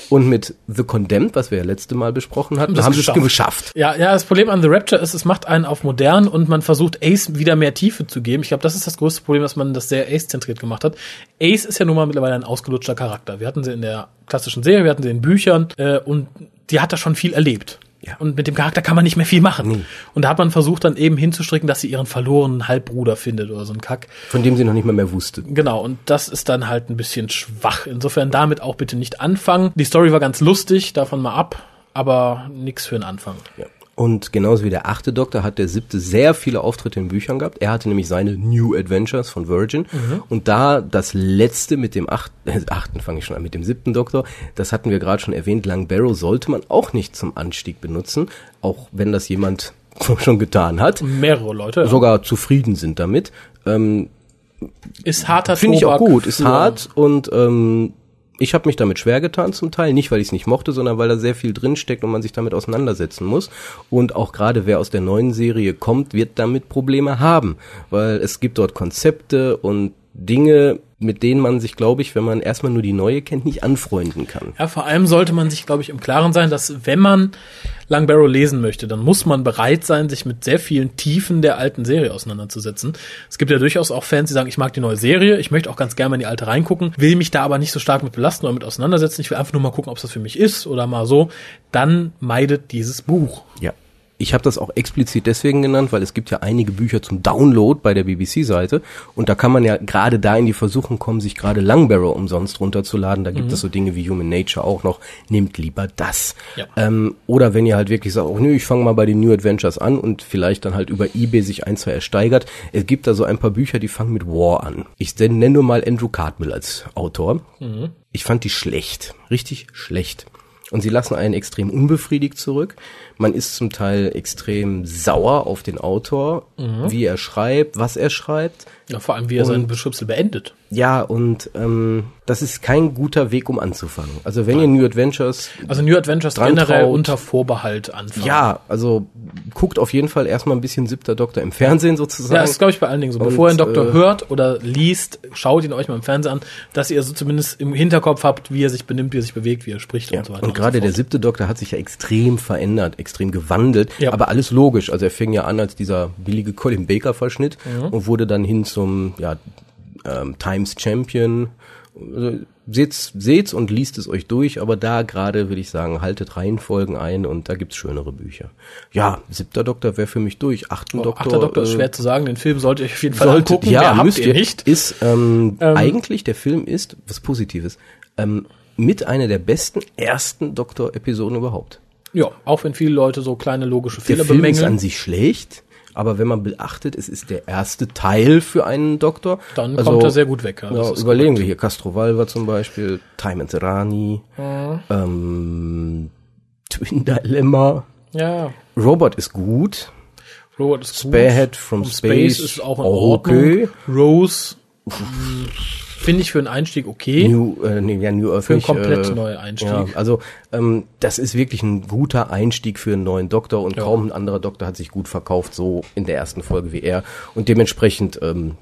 Und mit The Condemned, was wir ja letzte Mal besprochen hatten, das haben sie es geschafft. geschafft. Ja, ja, das Problem an The Rapture ist, es macht einen auf modern und man versucht Ace wieder mehr Tiefe zu geben. Ich glaube, das ist das größte Problem, dass man das sehr Ace-zentriert gemacht hat. Ace ist ja nun mal mittlerweile ein ausgelutschter Charakter. Wir hatten sie in der klassischen Serie, wir hatten sie in Büchern äh, und die hat da schon viel erlebt. Ja. Und mit dem Charakter kann man nicht mehr viel machen. Und da hat man versucht, dann eben hinzustricken, dass sie ihren verlorenen Halbbruder findet oder so ein Kack. Von dem sie noch nicht mal mehr wusste. Genau, und das ist dann halt ein bisschen schwach. Insofern damit auch bitte nicht anfangen. Die Story war ganz lustig, davon mal ab, aber nix für den Anfang. Ja. Und genauso wie der achte Doktor hat der siebte sehr viele Auftritte in Büchern gehabt. Er hatte nämlich seine New Adventures von Virgin. Und da das letzte mit dem achten, äh, achten fange ich schon an, mit dem siebten Doktor, das hatten wir gerade schon erwähnt, Lang Barrow sollte man auch nicht zum Anstieg benutzen, auch wenn das jemand schon getan hat, Mehrere Leute. ja. sogar zufrieden sind damit. Ähm, ist harter Finde ich auch gut, ist hart und ähm, ich habe mich damit schwer getan zum Teil, nicht weil ich es nicht mochte, sondern weil da sehr viel drinsteckt und man sich damit auseinandersetzen muss. Und auch gerade wer aus der neuen Serie kommt, wird damit Probleme haben, weil es gibt dort Konzepte und Dinge, mit denen man sich, glaube ich, wenn man erstmal nur die neue kennt, nicht anfreunden kann. Ja, vor allem sollte man sich, glaube ich, im Klaren sein, dass wenn man Lang Barrow lesen möchte, dann muss man bereit sein, sich mit sehr vielen Tiefen der alten Serie auseinanderzusetzen. Es gibt ja durchaus auch Fans, die sagen, ich mag die neue Serie, ich möchte auch ganz gerne mal in die alte reingucken, will mich da aber nicht so stark mit belasten oder mit auseinandersetzen. Ich will einfach nur mal gucken, ob es das für mich ist oder mal so. Dann meidet dieses Buch. Ja. Ich habe das auch explizit deswegen genannt, weil es gibt ja einige Bücher zum Download bei der BBC-Seite und da kann man ja gerade da in die Versuchung kommen, sich gerade Langbarrow umsonst runterzuladen. Da gibt es so Dinge wie Human Nature auch noch. Nehmt lieber das. Ja. Ähm, oder wenn ihr halt wirklich sagt, oh nö, ich fange mal bei den New Adventures an und vielleicht dann halt über Ebay sich ein, zwei ersteigert. Es gibt da so ein paar Bücher, die fangen mit War an. Ich nenne nur mal Andrew Cartmill als Autor. Ich fand die schlecht. Richtig schlecht. Und sie lassen einen extrem unbefriedigt zurück. Man ist zum Teil extrem sauer auf den Autor, wie er schreibt, was er schreibt. Ja, vor allem, wie er Und- seinen Beschrifsel beendet. Ja, und ähm, das ist kein guter Weg, um anzufangen. Also wenn ihr New Adventures Also New Adventures generell traut. unter Vorbehalt anfangen. ja, also guckt auf jeden Fall erstmal ein bisschen siebter Doktor im Fernsehen sozusagen. Ja, das ist, glaube ich, bei allen Dingen so. Und, Bevor ihr einen Doktor äh, hört oder liest, schaut ihn euch mal im Fernsehen an, dass ihr so zumindest im Hinterkopf habt, wie er sich benimmt, wie er sich bewegt, wie er spricht Ja, und so weiter. und gerade so der siebte Doktor hat sich ja extrem verändert, extrem gewandelt, Ja. aber alles logisch. Also er fing ja an als dieser billige Colin Baker Verschnitt Mhm. und wurde dann hin zum ja, ähm, Times Champion. Also, seht's, seht's und liest es euch durch, aber da gerade würde ich sagen, haltet Reihenfolgen ein und da gibt's schönere Bücher. Ja, siebter Doktor wäre für mich durch. Achten Oh, Doktor. Achter Doktor ist äh, schwer zu sagen, den Film solltet ihr auf jeden Fall Solltet, angucken. ja, habt müsst ihr ihr nicht. Ist ähm, Ähm, eigentlich der Film ist was Positives ähm, mit einer der besten ersten Doktor-Episoden überhaupt. Ja, auch wenn viele Leute so kleine logische Der Fehler Film ist bemängeln, an sich schlecht, aber wenn man beachtet, es ist der erste Teil für einen Doktor. dann Also, kommt er sehr gut weg. Ja, Ja, ist überlegen korrekt. wir hier Castrovalva zum Beispiel, Time and Rani, Mhm. ähm, Twin Dilemma. Ja, Robot ist gut. Robert ist gut. Spearhead from From Space, ist auch in auch Ordnung. okay. Rose finde ich für einen Einstieg okay. New, äh, nee, ja, New Earth Für einen nicht, komplett äh, neuen Einstieg. Ja, also ähm, das ist wirklich ein guter Einstieg für einen neuen Doktor und Ja. kaum ein anderer Doktor hat sich gut verkauft, so in der ersten Folge wie er. Und dementsprechend ähm,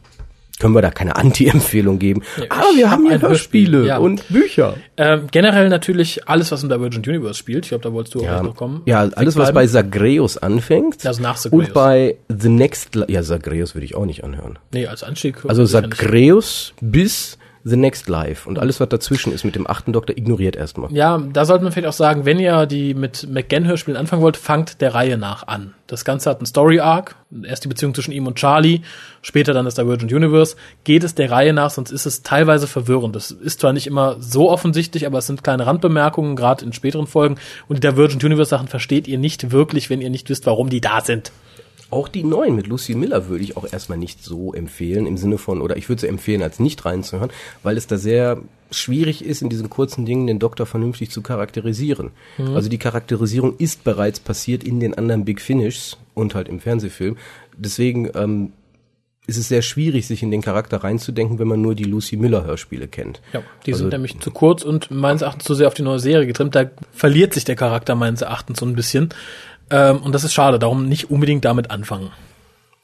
können wir da keine Anti-Empfehlung geben. Aber wir hab haben Hörspiel, Hörspiele ja. und Bücher. Ähm, generell natürlich alles, was in der Virgin Universe spielt. Ich glaube, da wolltest du auch Ja, noch kommen. ja alles, was bleiben. bei Zagreus anfängt. Also nach Zagreus. Und bei The Next, ja, Zagreus würde ich auch nicht anhören. Nee, als Anstieg. Also. Zagreus bis The Next Life und alles, was dazwischen ist mit dem achten Doktor, ignoriert erstmal. Ja, da sollte man vielleicht auch sagen, wenn ihr die mit McGann-Hörspielen anfangen wollt, fangt der Reihe nach an. Das Ganze hat einen Story-Arc. Erst die Beziehung zwischen ihm und Charlie, später dann das Divergent Universe. Geht es der Reihe nach, sonst ist es teilweise verwirrend. Das ist zwar nicht immer so offensichtlich, aber es sind kleine Randbemerkungen, gerade in späteren Folgen. Und die Divergent Universe-Sachen versteht ihr nicht wirklich, wenn ihr nicht wisst, warum die da sind. Auch die neuen mit Lucy Miller würde ich auch erstmal nicht so empfehlen, im Sinne von, oder ich würde sie empfehlen, als nicht reinzuhören, weil es da sehr schwierig ist, in diesen kurzen Dingen den Doktor vernünftig zu charakterisieren. Also die Charakterisierung ist bereits passiert in den anderen Big Finishs und halt im Fernsehfilm. Deswegen ähm, ist es sehr schwierig, sich in den Charakter reinzudenken, wenn man nur die Lucy Miller Hörspiele kennt. Ja, die Also- sind nämlich zu kurz und meines Erachtens zu sehr auf die neue Serie getrimmt. Da verliert sich der Charakter meines Erachtens so ein bisschen. Ähm, und das ist schade, darum nicht unbedingt damit anfangen.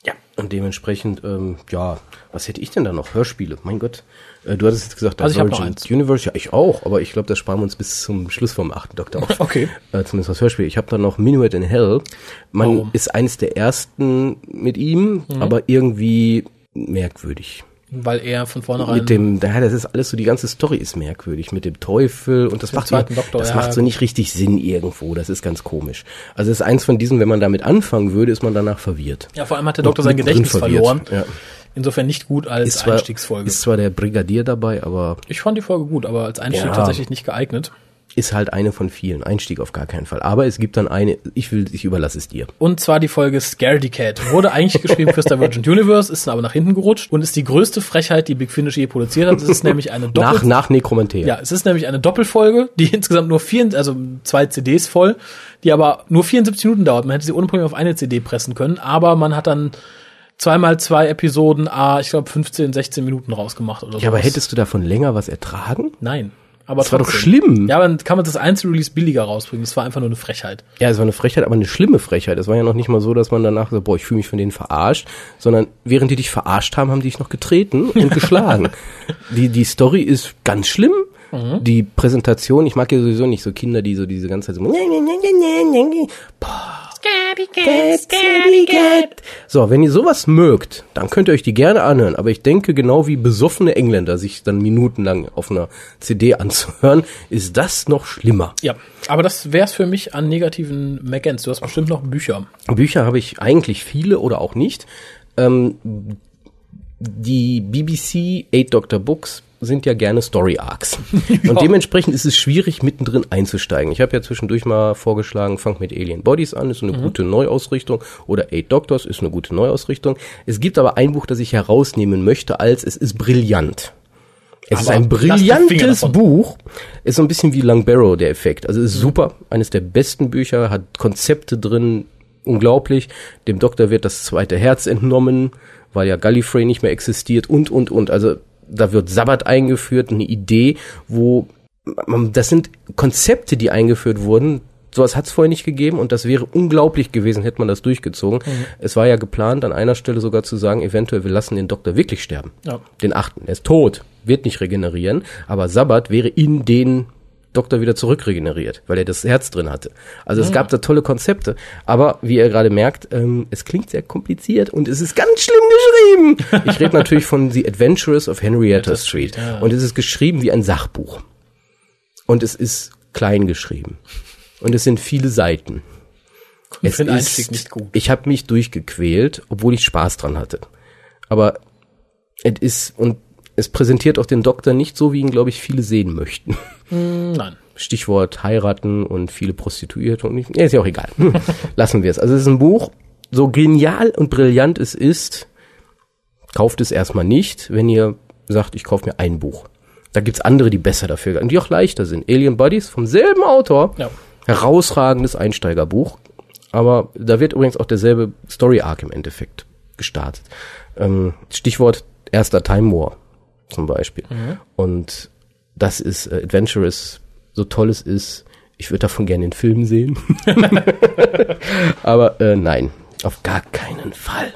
Ja. Und dementsprechend, ähm, ja, was hätte ich denn da noch? Hörspiele, mein Gott. Äh, du hattest jetzt gesagt, Also ich Virgin eins. Universe, ja, ich auch, aber ich glaube, das sparen wir uns bis zum Schluss vom achten Doktor auf. Okay. Äh, zumindest das Hörspiel. Ich habe da noch Minuet in Hell. Man Warum? Mhm. ist eines der ersten mit ihm, aber irgendwie merkwürdig. Weil er von vornherein. Mit dem, ja, das ist alles so, die ganze Story ist merkwürdig mit dem Teufel und das macht, mir- Doktor, das ja. macht so nicht richtig Sinn irgendwo. Das ist ganz komisch. Also es ist eins von diesen, wenn man damit anfangen würde, ist man danach verwirrt. ja, vor allem hat der Doktor sein Gedächtnis verloren. Ja. Insofern nicht gut als Ist zwar, Einstiegsfolge. ist zwar der Brigadier dabei, aber ich fand die Folge gut, aber als Einstieg tatsächlich nicht geeignet. Ist halt eine von vielen. Einstieg auf gar keinen Fall. Aber es gibt dann eine, ich will, ich überlasse es dir. Und zwar die Folge Scaredy Cat. Wurde eigentlich geschrieben fürs Divergent Universe, ist aber nach hinten gerutscht und ist die größte Frechheit, die Big Finish je produziert hat. Es ist nämlich eine Doppel Nach, nach Necromantea. Ja, es ist nämlich eine Doppelfolge, die insgesamt nur vier, also zwei CDs voll, die aber nur 74 Minuten dauert. Man hätte sie ohne Probleme auf eine CD pressen können, aber man hat dann zweimal zwei Episoden, ah, ich glaube 15, 16 Minuten rausgemacht oder so. Ja, aber hättest du davon länger was ertragen? Nein. Aber Das war doch trotzdem. schlimm. Ja, aber dann kann man das Einzelrelease billiger rausbringen. Das war einfach nur eine Frechheit. Ja, es war eine Frechheit, aber eine schlimme Frechheit. Es war ja noch nicht mal so, dass man danach so, boah, ich fühle mich von denen verarscht, sondern während die dich verarscht haben, haben die dich noch getreten und geschlagen. Die, die Story ist ganz schlimm. Die Präsentation, ich mag ja sowieso nicht so Kinder, die so diese ganze Zeit so, boah, Cat, Scaredy Cat. So, wenn ihr sowas mögt, dann könnt ihr euch die gerne anhören. Aber ich denke, genau wie besoffene Engländer sich dann minutenlang auf einer CD anzuhören, ist das noch schlimmer. Ja, aber das wär's für mich an negativen McGans. Du hast bestimmt noch Bücher. Bücher habe ich eigentlich viele oder auch nicht. Ähm, die BBC Eight Doctor Books sind ja gerne Story Arcs. Und dementsprechend ist es schwierig, mittendrin einzusteigen. Ich habe ja zwischendurch mal vorgeschlagen, fangt mit Alien Bodies an, ist eine gute Neuausrichtung. Oder Eight Doctors ist eine gute Neuausrichtung. Es gibt aber ein Buch, das ich herausnehmen möchte, als es ist brillant. Es ist Aber ein die Finger brillantes. Buch. Ist so ein bisschen wie Lang Barrow, der Effekt. Also ist super. Eines der besten Bücher, hat Konzepte drin, unglaublich. Dem Doktor wird das zweite Herz entnommen, weil ja Gallifrey nicht mehr existiert und, und, und. Also da wird Sabbat eingeführt, eine Idee, wo das sind Konzepte, die eingeführt wurden. Sowas hat es vorher nicht gegeben und das wäre unglaublich gewesen, hätte man das durchgezogen. Es war ja geplant, an einer Stelle sogar zu sagen, eventuell wir lassen den Doktor wirklich sterben. Ja. Den achten. Er ist tot, wird nicht regenerieren, aber Sabbat wäre in den Doktor wieder zurückregeneriert, weil er das Herz drin hatte. Also es gab da tolle Konzepte, aber wie ihr gerade merkt, ähm, es klingt sehr kompliziert und es ist ganz schlimm geschrieben. Ich rede natürlich von The Adventures of Henrietta Street ja. und es ist geschrieben wie ein Sachbuch und es ist klein geschrieben und es sind viele Seiten. Ich finde Einstieg nicht gut. Ich habe mich durchgequält, obwohl ich Spaß dran hatte. Aber es ist und es präsentiert auch den Doktor nicht so, wie ihn, glaube ich, viele sehen möchten. Nein. Stichwort heiraten und viele Prostituierte und nicht. Ja, ist ja auch egal. Lassen wir es. Also es ist ein Buch, so genial und brillant es ist, kauft es erstmal nicht, wenn ihr sagt, ich kaufe mir ein Buch. Da gibt's andere, die besser dafür und die auch leichter sind. Alien Bodies vom selben Autor. Ja. Herausragendes Einsteigerbuch. Aber da wird übrigens auch derselbe Story Arc im Endeffekt gestartet. Ähm, Stichwort erster Time War zum Beispiel. Und das ist äh, Adventurous, so toll es ist. Ich würde davon gerne den Film sehen. Aber äh, nein, auf gar keinen Fall.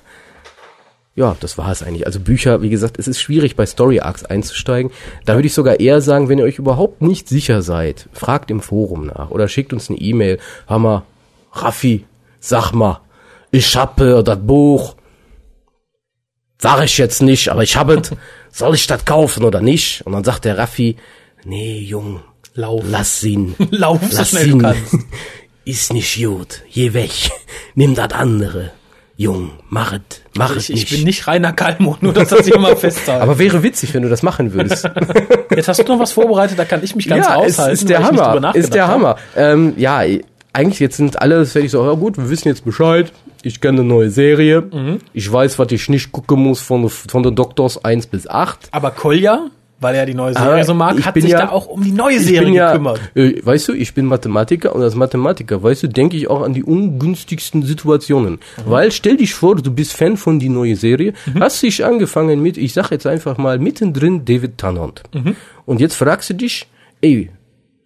Ja, das war es eigentlich. Also Bücher, wie gesagt, es ist schwierig bei Story Arcs einzusteigen. Da würde ich sogar eher sagen, wenn ihr euch überhaupt nicht sicher seid, fragt im Forum nach oder schickt uns eine E-Mail. Hammer, Raffi, sag mal, ich habe das Buch. Sag ich jetzt nicht, aber ich habe es. Soll ich das kaufen oder nicht? Und dann sagt der Raffi, nee, Jung, Lauf. lass ihn. Lauf so Lass du ihn. kannst. Ist nicht gut. Geh weg. Nimm das andere. Jung, mach es. Mach es Ich, nicht. ich bin nicht Rainer Kalmo, nur dass das hier mal festhalten. Aber wäre witzig, wenn du das machen würdest. Jetzt hast du noch was vorbereitet, da kann ich mich ganz ja, es raushalten. ist der ich Hammer. Ist der. Hammer. Ähm, ja, eigentlich jetzt sind alle fertig so, ja gut, wir wissen jetzt Bescheid. Ich kenne eine neue Serie. Mhm. Ich weiß, was ich nicht gucken muss von, von den Doktors 1 bis 8. Aber Kolja, weil er die neue Serie Aber so mag, hat sich ja- da auch um die neue Serie ja, gekümmert. äh, weißt du, ich bin Mathematiker und als Mathematiker, weißt du, denke ich auch an die ungünstigsten Situationen. Weil stell dich vor, du bist Fan von die neue Serie, hast dich angefangen mit, ich sag jetzt einfach mal, mittendrin David Tennant. Und jetzt fragst du dich, ey,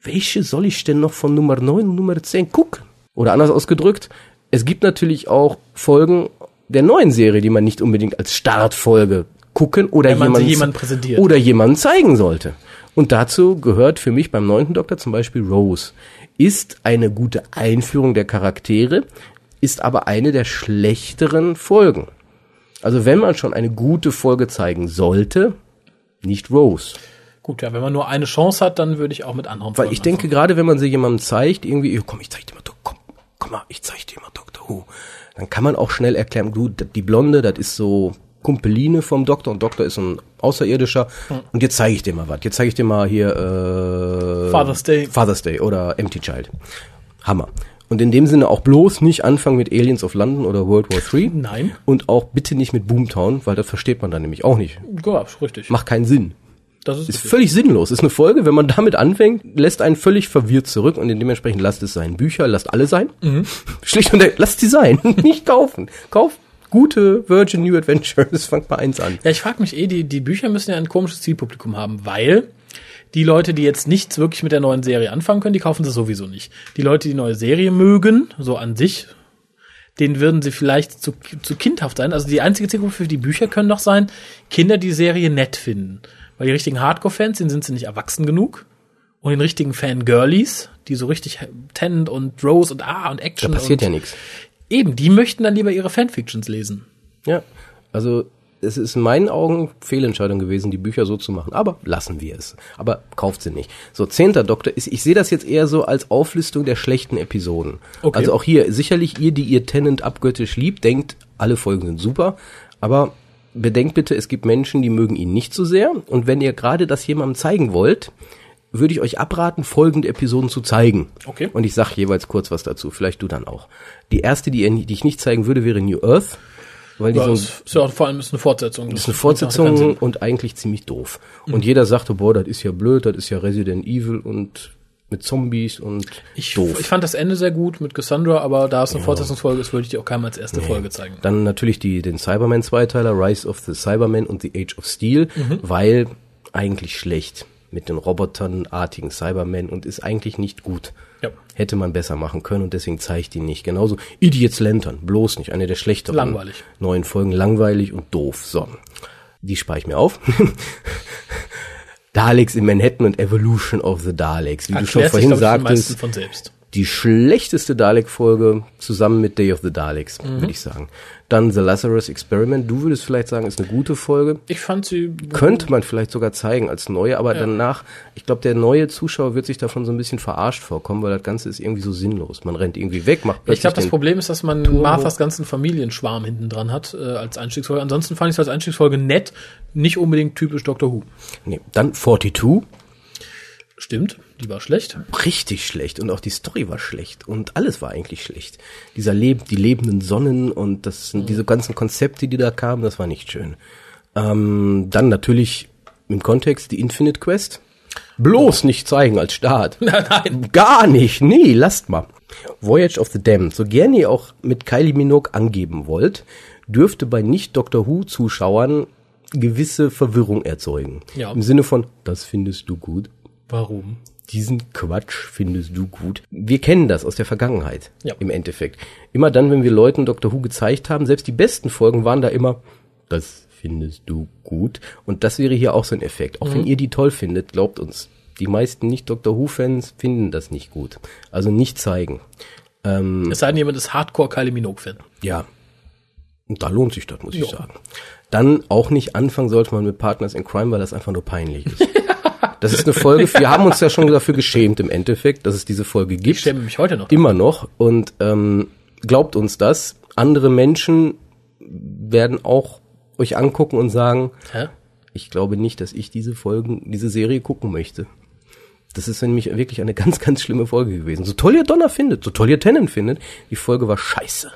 welche soll ich denn noch von Nummer 9 und Nummer 10 gucken? Oder anders ausgedrückt, es gibt natürlich auch Folgen der neuen Serie, die man nicht unbedingt als Startfolge gucken oder jemand jemandem präsentiert. oder jemanden zeigen sollte. Und dazu gehört für mich beim neunten Doktor zum Beispiel Rose. Ist eine gute Einführung der Charaktere, ist aber eine der schlechteren Folgen. Also wenn man schon eine gute Folge zeigen sollte, nicht Rose. Gut, ja, wenn man nur eine Chance hat, dann würde ich auch mit anderen Weil ich denke, gerade wenn man sie jemandem zeigt, irgendwie, "Ja, komm, ich zeig dir mal, Komm mal, ich zeig dir mal Dr. Who. Dann kann man auch schnell erklären, du, die Blonde, das ist so Kumpeline vom Doktor und Doktor ist ein Außerirdischer und jetzt zeige ich dir mal was. Jetzt zeige ich dir mal hier äh, Father's Day. Father's Day oder Empty Child. Hammer. Und in dem Sinne auch bloß nicht anfangen mit Aliens of London oder World War III. Nein. Und auch bitte nicht mit Boomtown, weil das versteht man dann nämlich auch nicht. Ja, richtig. Macht keinen Sinn. Das ist, Ist völlig sinnlos. Ist eine Folge, wenn man damit anfängt, lässt einen völlig verwirrt zurück und dementsprechend lasst es sein. Bücher, lasst alle sein. Schlicht und ergreifend, lasst die sein. nicht kaufen. Kauft gute Virgin New Adventures. Fangt mal eins an. Ja, ich frage mich eh, die, die Bücher müssen ja ein komisches Zielpublikum haben, weil die Leute, die jetzt nichts wirklich mit der neuen Serie anfangen können, die kaufen sie sowieso nicht. Die Leute, die neue Serie mögen, so an sich, denen würden sie vielleicht zu, zu kindhaft sein. Also die einzige Zielgruppe für die Bücher können doch sein, Kinder, die Serie nett finden. Weil die richtigen Hardcore-Fans, denen sind sie nicht erwachsen genug. Und den richtigen Fangirlies, die so richtig Tennant und Rose und Ah und Da Action passiert und ja nichts. eben, die möchten dann lieber ihre Fanfictions lesen. Ja. Also es ist in meinen Augen Fehlentscheidung gewesen, die Bücher so zu machen. Aber lassen wir es. Aber kauft sie nicht. So, zehnter Doktor ist, ich sehe das jetzt eher so als Auflistung der schlechten Episoden. Okay. Also auch hier, sicherlich ihr, die ihr Tenant abgöttisch liebt, denkt, alle Folgen sind super. Aber bedenkt bitte, es gibt Menschen, die mögen ihn nicht so sehr. Und wenn ihr gerade das jemandem zeigen wollt, würde ich euch abraten, folgende Episoden zu zeigen. Okay. Und ich sag jeweils kurz was dazu, vielleicht du dann auch. Die erste, die, die ich nicht zeigen würde, wäre New Earth. Weil die Ja, so ist, ist ja vor allem ist eine Fortsetzung. das ist eine Fortsetzung und eigentlich ziemlich doof. Und jeder sagte, boah, das ist ja blöd, das ist ja Resident Evil und mit Zombies und Ich, doof. ich fand das Ende sehr gut mit Cassandra, aber da es eine Fortsetzungsfolge ist, würde ich die auch keinem als erste Folge zeigen. Dann natürlich die, den Cyberman-Zweiteiler, Rise of the Cyberman und The Age of Steel, weil eigentlich schlecht mit den Roboternartigen Cybermen und ist eigentlich nicht gut. Ja. Hätte man besser machen können und deswegen zeigt die nicht. Genauso Idiots Lantern, bloß nicht. Eine der schlechteren Langweilig. neuen Folgen, langweilig und doof. So, die spare ich mir auf. Daleks in Manhattan und Evolution of the Daleks. Wie du schon Erklärt sich, vorhin glaub ich, den meisten sagtest, von selbst. die schlechteste Dalek-Folge zusammen mit Day of the Daleks, Mhm. würde ich sagen. Dann The Lazarus Experiment. Du würdest vielleicht sagen, ist eine gute Folge. Ich fand sie Könnte man vielleicht sogar zeigen als neue, aber danach, ich glaube, der neue Zuschauer wird sich davon so ein bisschen verarscht vorkommen, weil das Ganze ist irgendwie so sinnlos. Man rennt irgendwie weg, macht Ich glaube, das Problem ist, dass man Marthas ganzen Familienschwarm hinten dran hat äh, als Einstiegsfolge. Ansonsten fand ich es als Einstiegsfolge nett, nicht unbedingt typisch Doctor Who. Nee, dann 42, Stimmt, die war schlecht. richtig schlecht und auch die Story war schlecht und alles war eigentlich schlecht. Dieser Leb die lebenden Sonnen und das diese ganzen Konzepte, die da kamen, das war nicht schön. Ähm, dann natürlich im Kontext die Infinite Quest. Bloß nicht zeigen als Start. Nein, nein. Gar nicht. Nee, lasst mal. Voyage of the Damned. So gerne ihr auch mit Kylie Minogue angeben wollt, dürfte bei Nicht-Doctor Who-Zuschauern gewisse Verwirrung erzeugen. Ja. Im Sinne von, das findest du gut. Warum? Diesen Quatsch findest du gut. Wir kennen das aus der Vergangenheit. Ja. Im Endeffekt. Immer dann, wenn wir Leuten Doctor Who gezeigt haben, selbst die besten Folgen waren da immer, das findest du gut. Und das wäre hier auch so ein Effekt. Auch wenn ihr die toll findet, glaubt uns. Die meisten Nicht-Doctor Who-Fans finden das nicht gut. Also nicht zeigen. Es sei denn, jemand ist Hardcore Kylie Minogue-Fan. Ja. Und da lohnt sich das, muss ich sagen. Dann auch nicht anfangen sollte man mit Partners in Crime, weil das einfach nur peinlich ist. Das ist eine Folge, wir haben uns ja schon dafür geschämt im Endeffekt, dass es diese Folge gibt. Ich schäme mich heute noch. Immer noch. Und ähm, glaubt uns das. Andere Menschen werden auch euch angucken und sagen, Hä? ich glaube nicht, dass ich diese Folgen, diese Serie gucken möchte. Das ist nämlich wirklich eine ganz, ganz schlimme Folge gewesen. So toll ihr Donner findet, so toll ihr Tennant findet, die Folge war scheiße.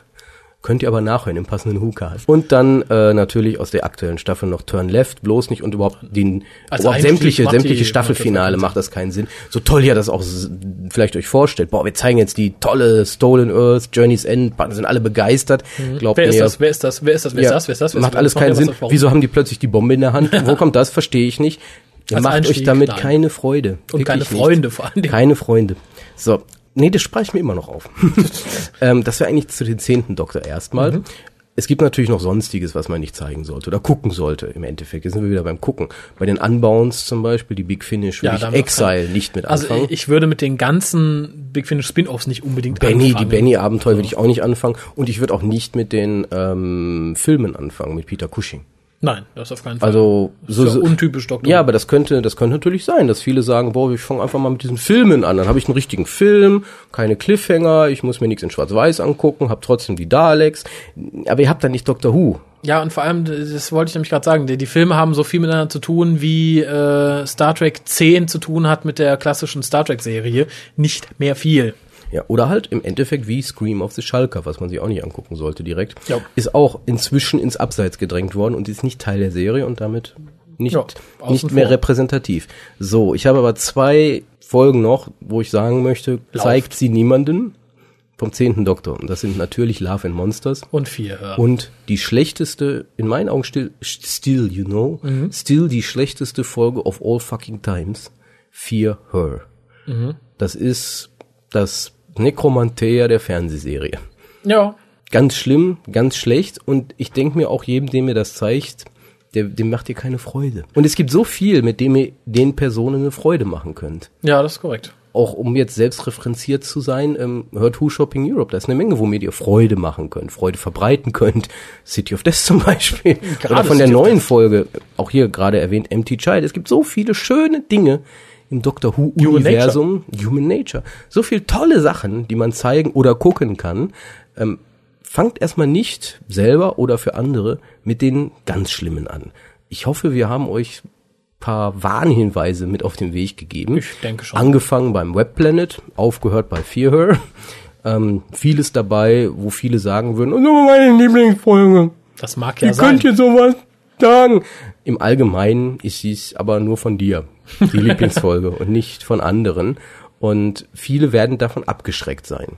Könnt ihr aber nachhören im passenden WhoCast. Und dann äh, natürlich aus der aktuellen Staffel noch Turn Left, bloß nicht und überhaupt den Als überhaupt sämtliche, sämtliche Staffelfinale macht das keinen Sinn. So toll ihr das auch vielleicht euch vorstellt. Boah, wir zeigen jetzt die tolle Stolen Earth, Journey's End, sind alle begeistert. Glaubt Wer ist mir, das? Wer ist das? Wer ist das? Wer ist das? Wer ist das? Wer ist macht alles keinen Sinn. Wieso haben die plötzlich die Bombe in der Hand? Wo kommt das? Verstehe ich nicht. Ihr Als macht euch Einstieg, damit nein. keine Freude. Und keine nicht. Freunde vor allen Dingen. Keine Freunde. So. Nee, das spare ich mir immer noch auf. ähm, das wäre eigentlich zu den zehnten Doktor erstmal. Mhm. Es gibt natürlich noch Sonstiges, was man nicht zeigen sollte oder gucken sollte im Endeffekt. Jetzt sind wir wieder beim Gucken. Bei den Unbounds zum Beispiel, die Big Finish, würde Ja, ich Exile nicht mit Also anfangen. ich würde mit den ganzen Big Finish Spin-offs nicht unbedingt Benny, die anfangen. Benny-Abenteuer würde ich auch nicht anfangen. Und ich würde auch nicht mit den ähm, Filmen anfangen, mit Peter Cushing. Nein, das auf keinen Fall. Also so, ist ja so untypisch Dr. Ja, aber das könnte, das könnte natürlich sein, dass viele sagen, boah, ich fange einfach mal mit diesen Filmen an. Dann habe ich einen richtigen Film, keine Cliffhanger, ich muss mir nichts in Schwarz-Weiß angucken, habe trotzdem die Daleks. Aber ihr habt dann nicht Doctor Who. Ja, und vor allem, das wollte ich nämlich gerade sagen, die, die Filme haben so viel miteinander zu tun, wie äh, Star Trek 10 zu tun hat mit der klassischen Star Trek-Serie. Nicht mehr viel. Ja, oder halt im Endeffekt wie Scream of the Schalker, was man sich auch nicht angucken sollte direkt, Ja. ist auch inzwischen ins Abseits gedrängt worden und ist nicht Teil der Serie und damit nicht, Ja, nicht mehr vor. repräsentativ. So, ich habe aber zwei Folgen noch, wo ich sagen möchte, Lauft. zeigt sie niemanden vom zehnten Doktor. Und das sind natürlich Love and Monsters. Und vier. Ja. Und die schlechteste, in meinen Augen still, still, you know, Mhm. still die schlechteste Folge of all fucking times, Fear Her. Mhm. Das ist das Necromantea der Fernsehserie. ja. Ganz schlimm, ganz schlecht und ich denke mir auch jedem, der mir das zeigt, der, dem macht ihr keine Freude. Und es gibt so viel, mit dem ihr den Personen eine Freude machen könnt. Ja, das ist korrekt. Auch um jetzt selbst referenziert zu sein, ähm, hört Who Shopping Europe. Da ist eine Menge, womit ihr Freude machen könnt, Freude verbreiten könnt. City of Death zum Beispiel. Gerade Oder von der City neuen Folge, auch hier gerade erwähnt, Empty Child. Es gibt so viele schöne Dinge im Doctor Who Human Universum. Human Nature. So viele tolle Sachen, die man zeigen oder gucken kann. Ähm, fangt erstmal nicht selber oder für andere mit den ganz Schlimmen an. Ich hoffe, wir haben euch paar Warnhinweise mit auf den Weg gegeben. Ich denke schon. Angefangen beim Webplanet, aufgehört bei Fear Her. Ähm, vieles dabei, wo viele sagen würden, oh, das war meine Lieblingsfolge. Das mag ja Wie sein. könnt ihr sowas sagen? Im Allgemeinen ist dies aber nur von dir, die Lieblingsfolge, und nicht von anderen. Und viele werden davon abgeschreckt sein.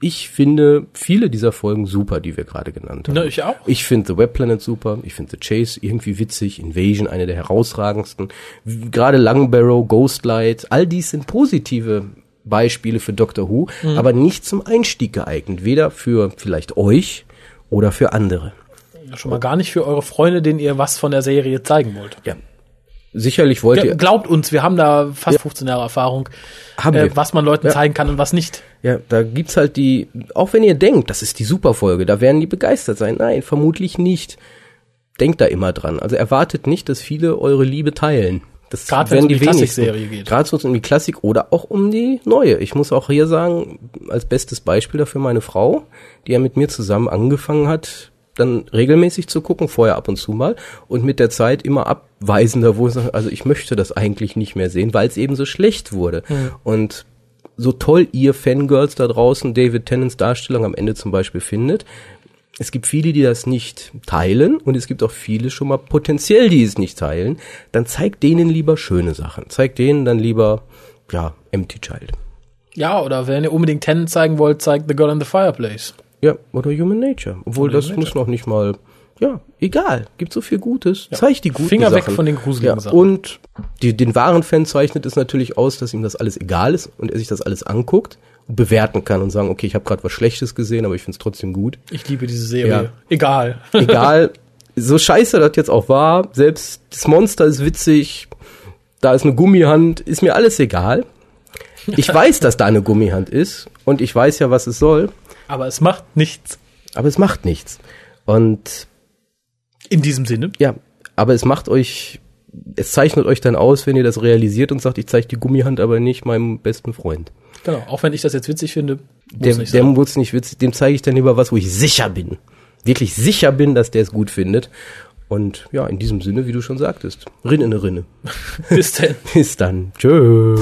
Ich finde viele dieser Folgen super, die wir gerade genannt haben. Ne, ich auch. Ich finde The Web Planet super, ich finde The Chase irgendwie witzig, Invasion eine der herausragendsten. Gerade Langbarrow, Ghostlight, all dies sind positive Beispiele für Doctor Who, Mhm. aber nicht zum Einstieg geeignet, weder für vielleicht euch oder für andere. Schon mal gar nicht für eure Freunde, denen ihr was von der Serie zeigen wollt. Ja. Sicherlich wollt Ja, ihr, glaubt uns, wir haben da fast 15 Jahre Erfahrung, Haben äh, was man Leuten Ja. zeigen kann und was nicht. ja, da gibt's halt die, auch wenn ihr denkt, das ist die Superfolge, da werden die begeistert sein. Nein, vermutlich nicht. Denkt da immer dran. Also erwartet nicht, dass viele eure Liebe teilen. Das Gerade wenn es um die Klassikserie geht. Gerade wenn es um die Klassik oder auch um die neue. Ich muss auch hier sagen, als bestes Beispiel dafür meine Frau, die ja mit mir zusammen angefangen hat, dann regelmäßig zu gucken, vorher ab und zu mal und mit der Zeit immer abweisender, wo sie sagt, also ich möchte das eigentlich nicht mehr sehen, weil es eben so schlecht wurde. Und so toll ihr Fangirls da draußen David Tennants Darstellung am Ende zum Beispiel findet, es gibt viele, die das nicht teilen und es gibt auch viele schon mal potenziell, die es nicht teilen. Dann zeigt denen lieber schöne Sachen. Zeigt denen dann lieber, ja, Empty Child. Ja, oder wenn ihr unbedingt Tennen zeigen wollt, zeigt The Girl in the Fireplace. Ja, oder Human Nature. Obwohl Oder das muss noch nicht mal, ja, egal. Gibt so viel Gutes. Zeigt die guten Finger weg Sachen. von den gruseligen ja, Sachen. Und die, den wahren Fan zeichnet es natürlich aus, dass ihm das alles egal ist und er sich das alles anguckt und bewerten kann und sagen, okay, ich habe gerade was Schlechtes gesehen, aber ich finde es trotzdem gut. Ich liebe diese Serie. Ja. Egal. egal, so scheiße das jetzt auch war, selbst das Monster ist witzig, da ist eine Gummihand, ist mir alles egal. Ich weiß, dass da eine Gummihand ist und ich weiß ja, was es soll, Aber es macht nichts. aber es macht nichts. Und In diesem Sinne. ja, aber es macht euch, es zeichnet euch dann aus, wenn ihr das realisiert und sagt, ich zeige die Gummihand aber nicht meinem besten Freund. Genau. Auch wenn ich das jetzt witzig finde, Der, sein. muss nicht witzig, dem zeige ich dann lieber was, wo ich sicher bin. Wirklich sicher bin, dass der es gut findet. Und ja, in diesem Sinne, wie du schon sagtest, Rinne in eine Rinne. Bis denn. Bis dann. Tschö.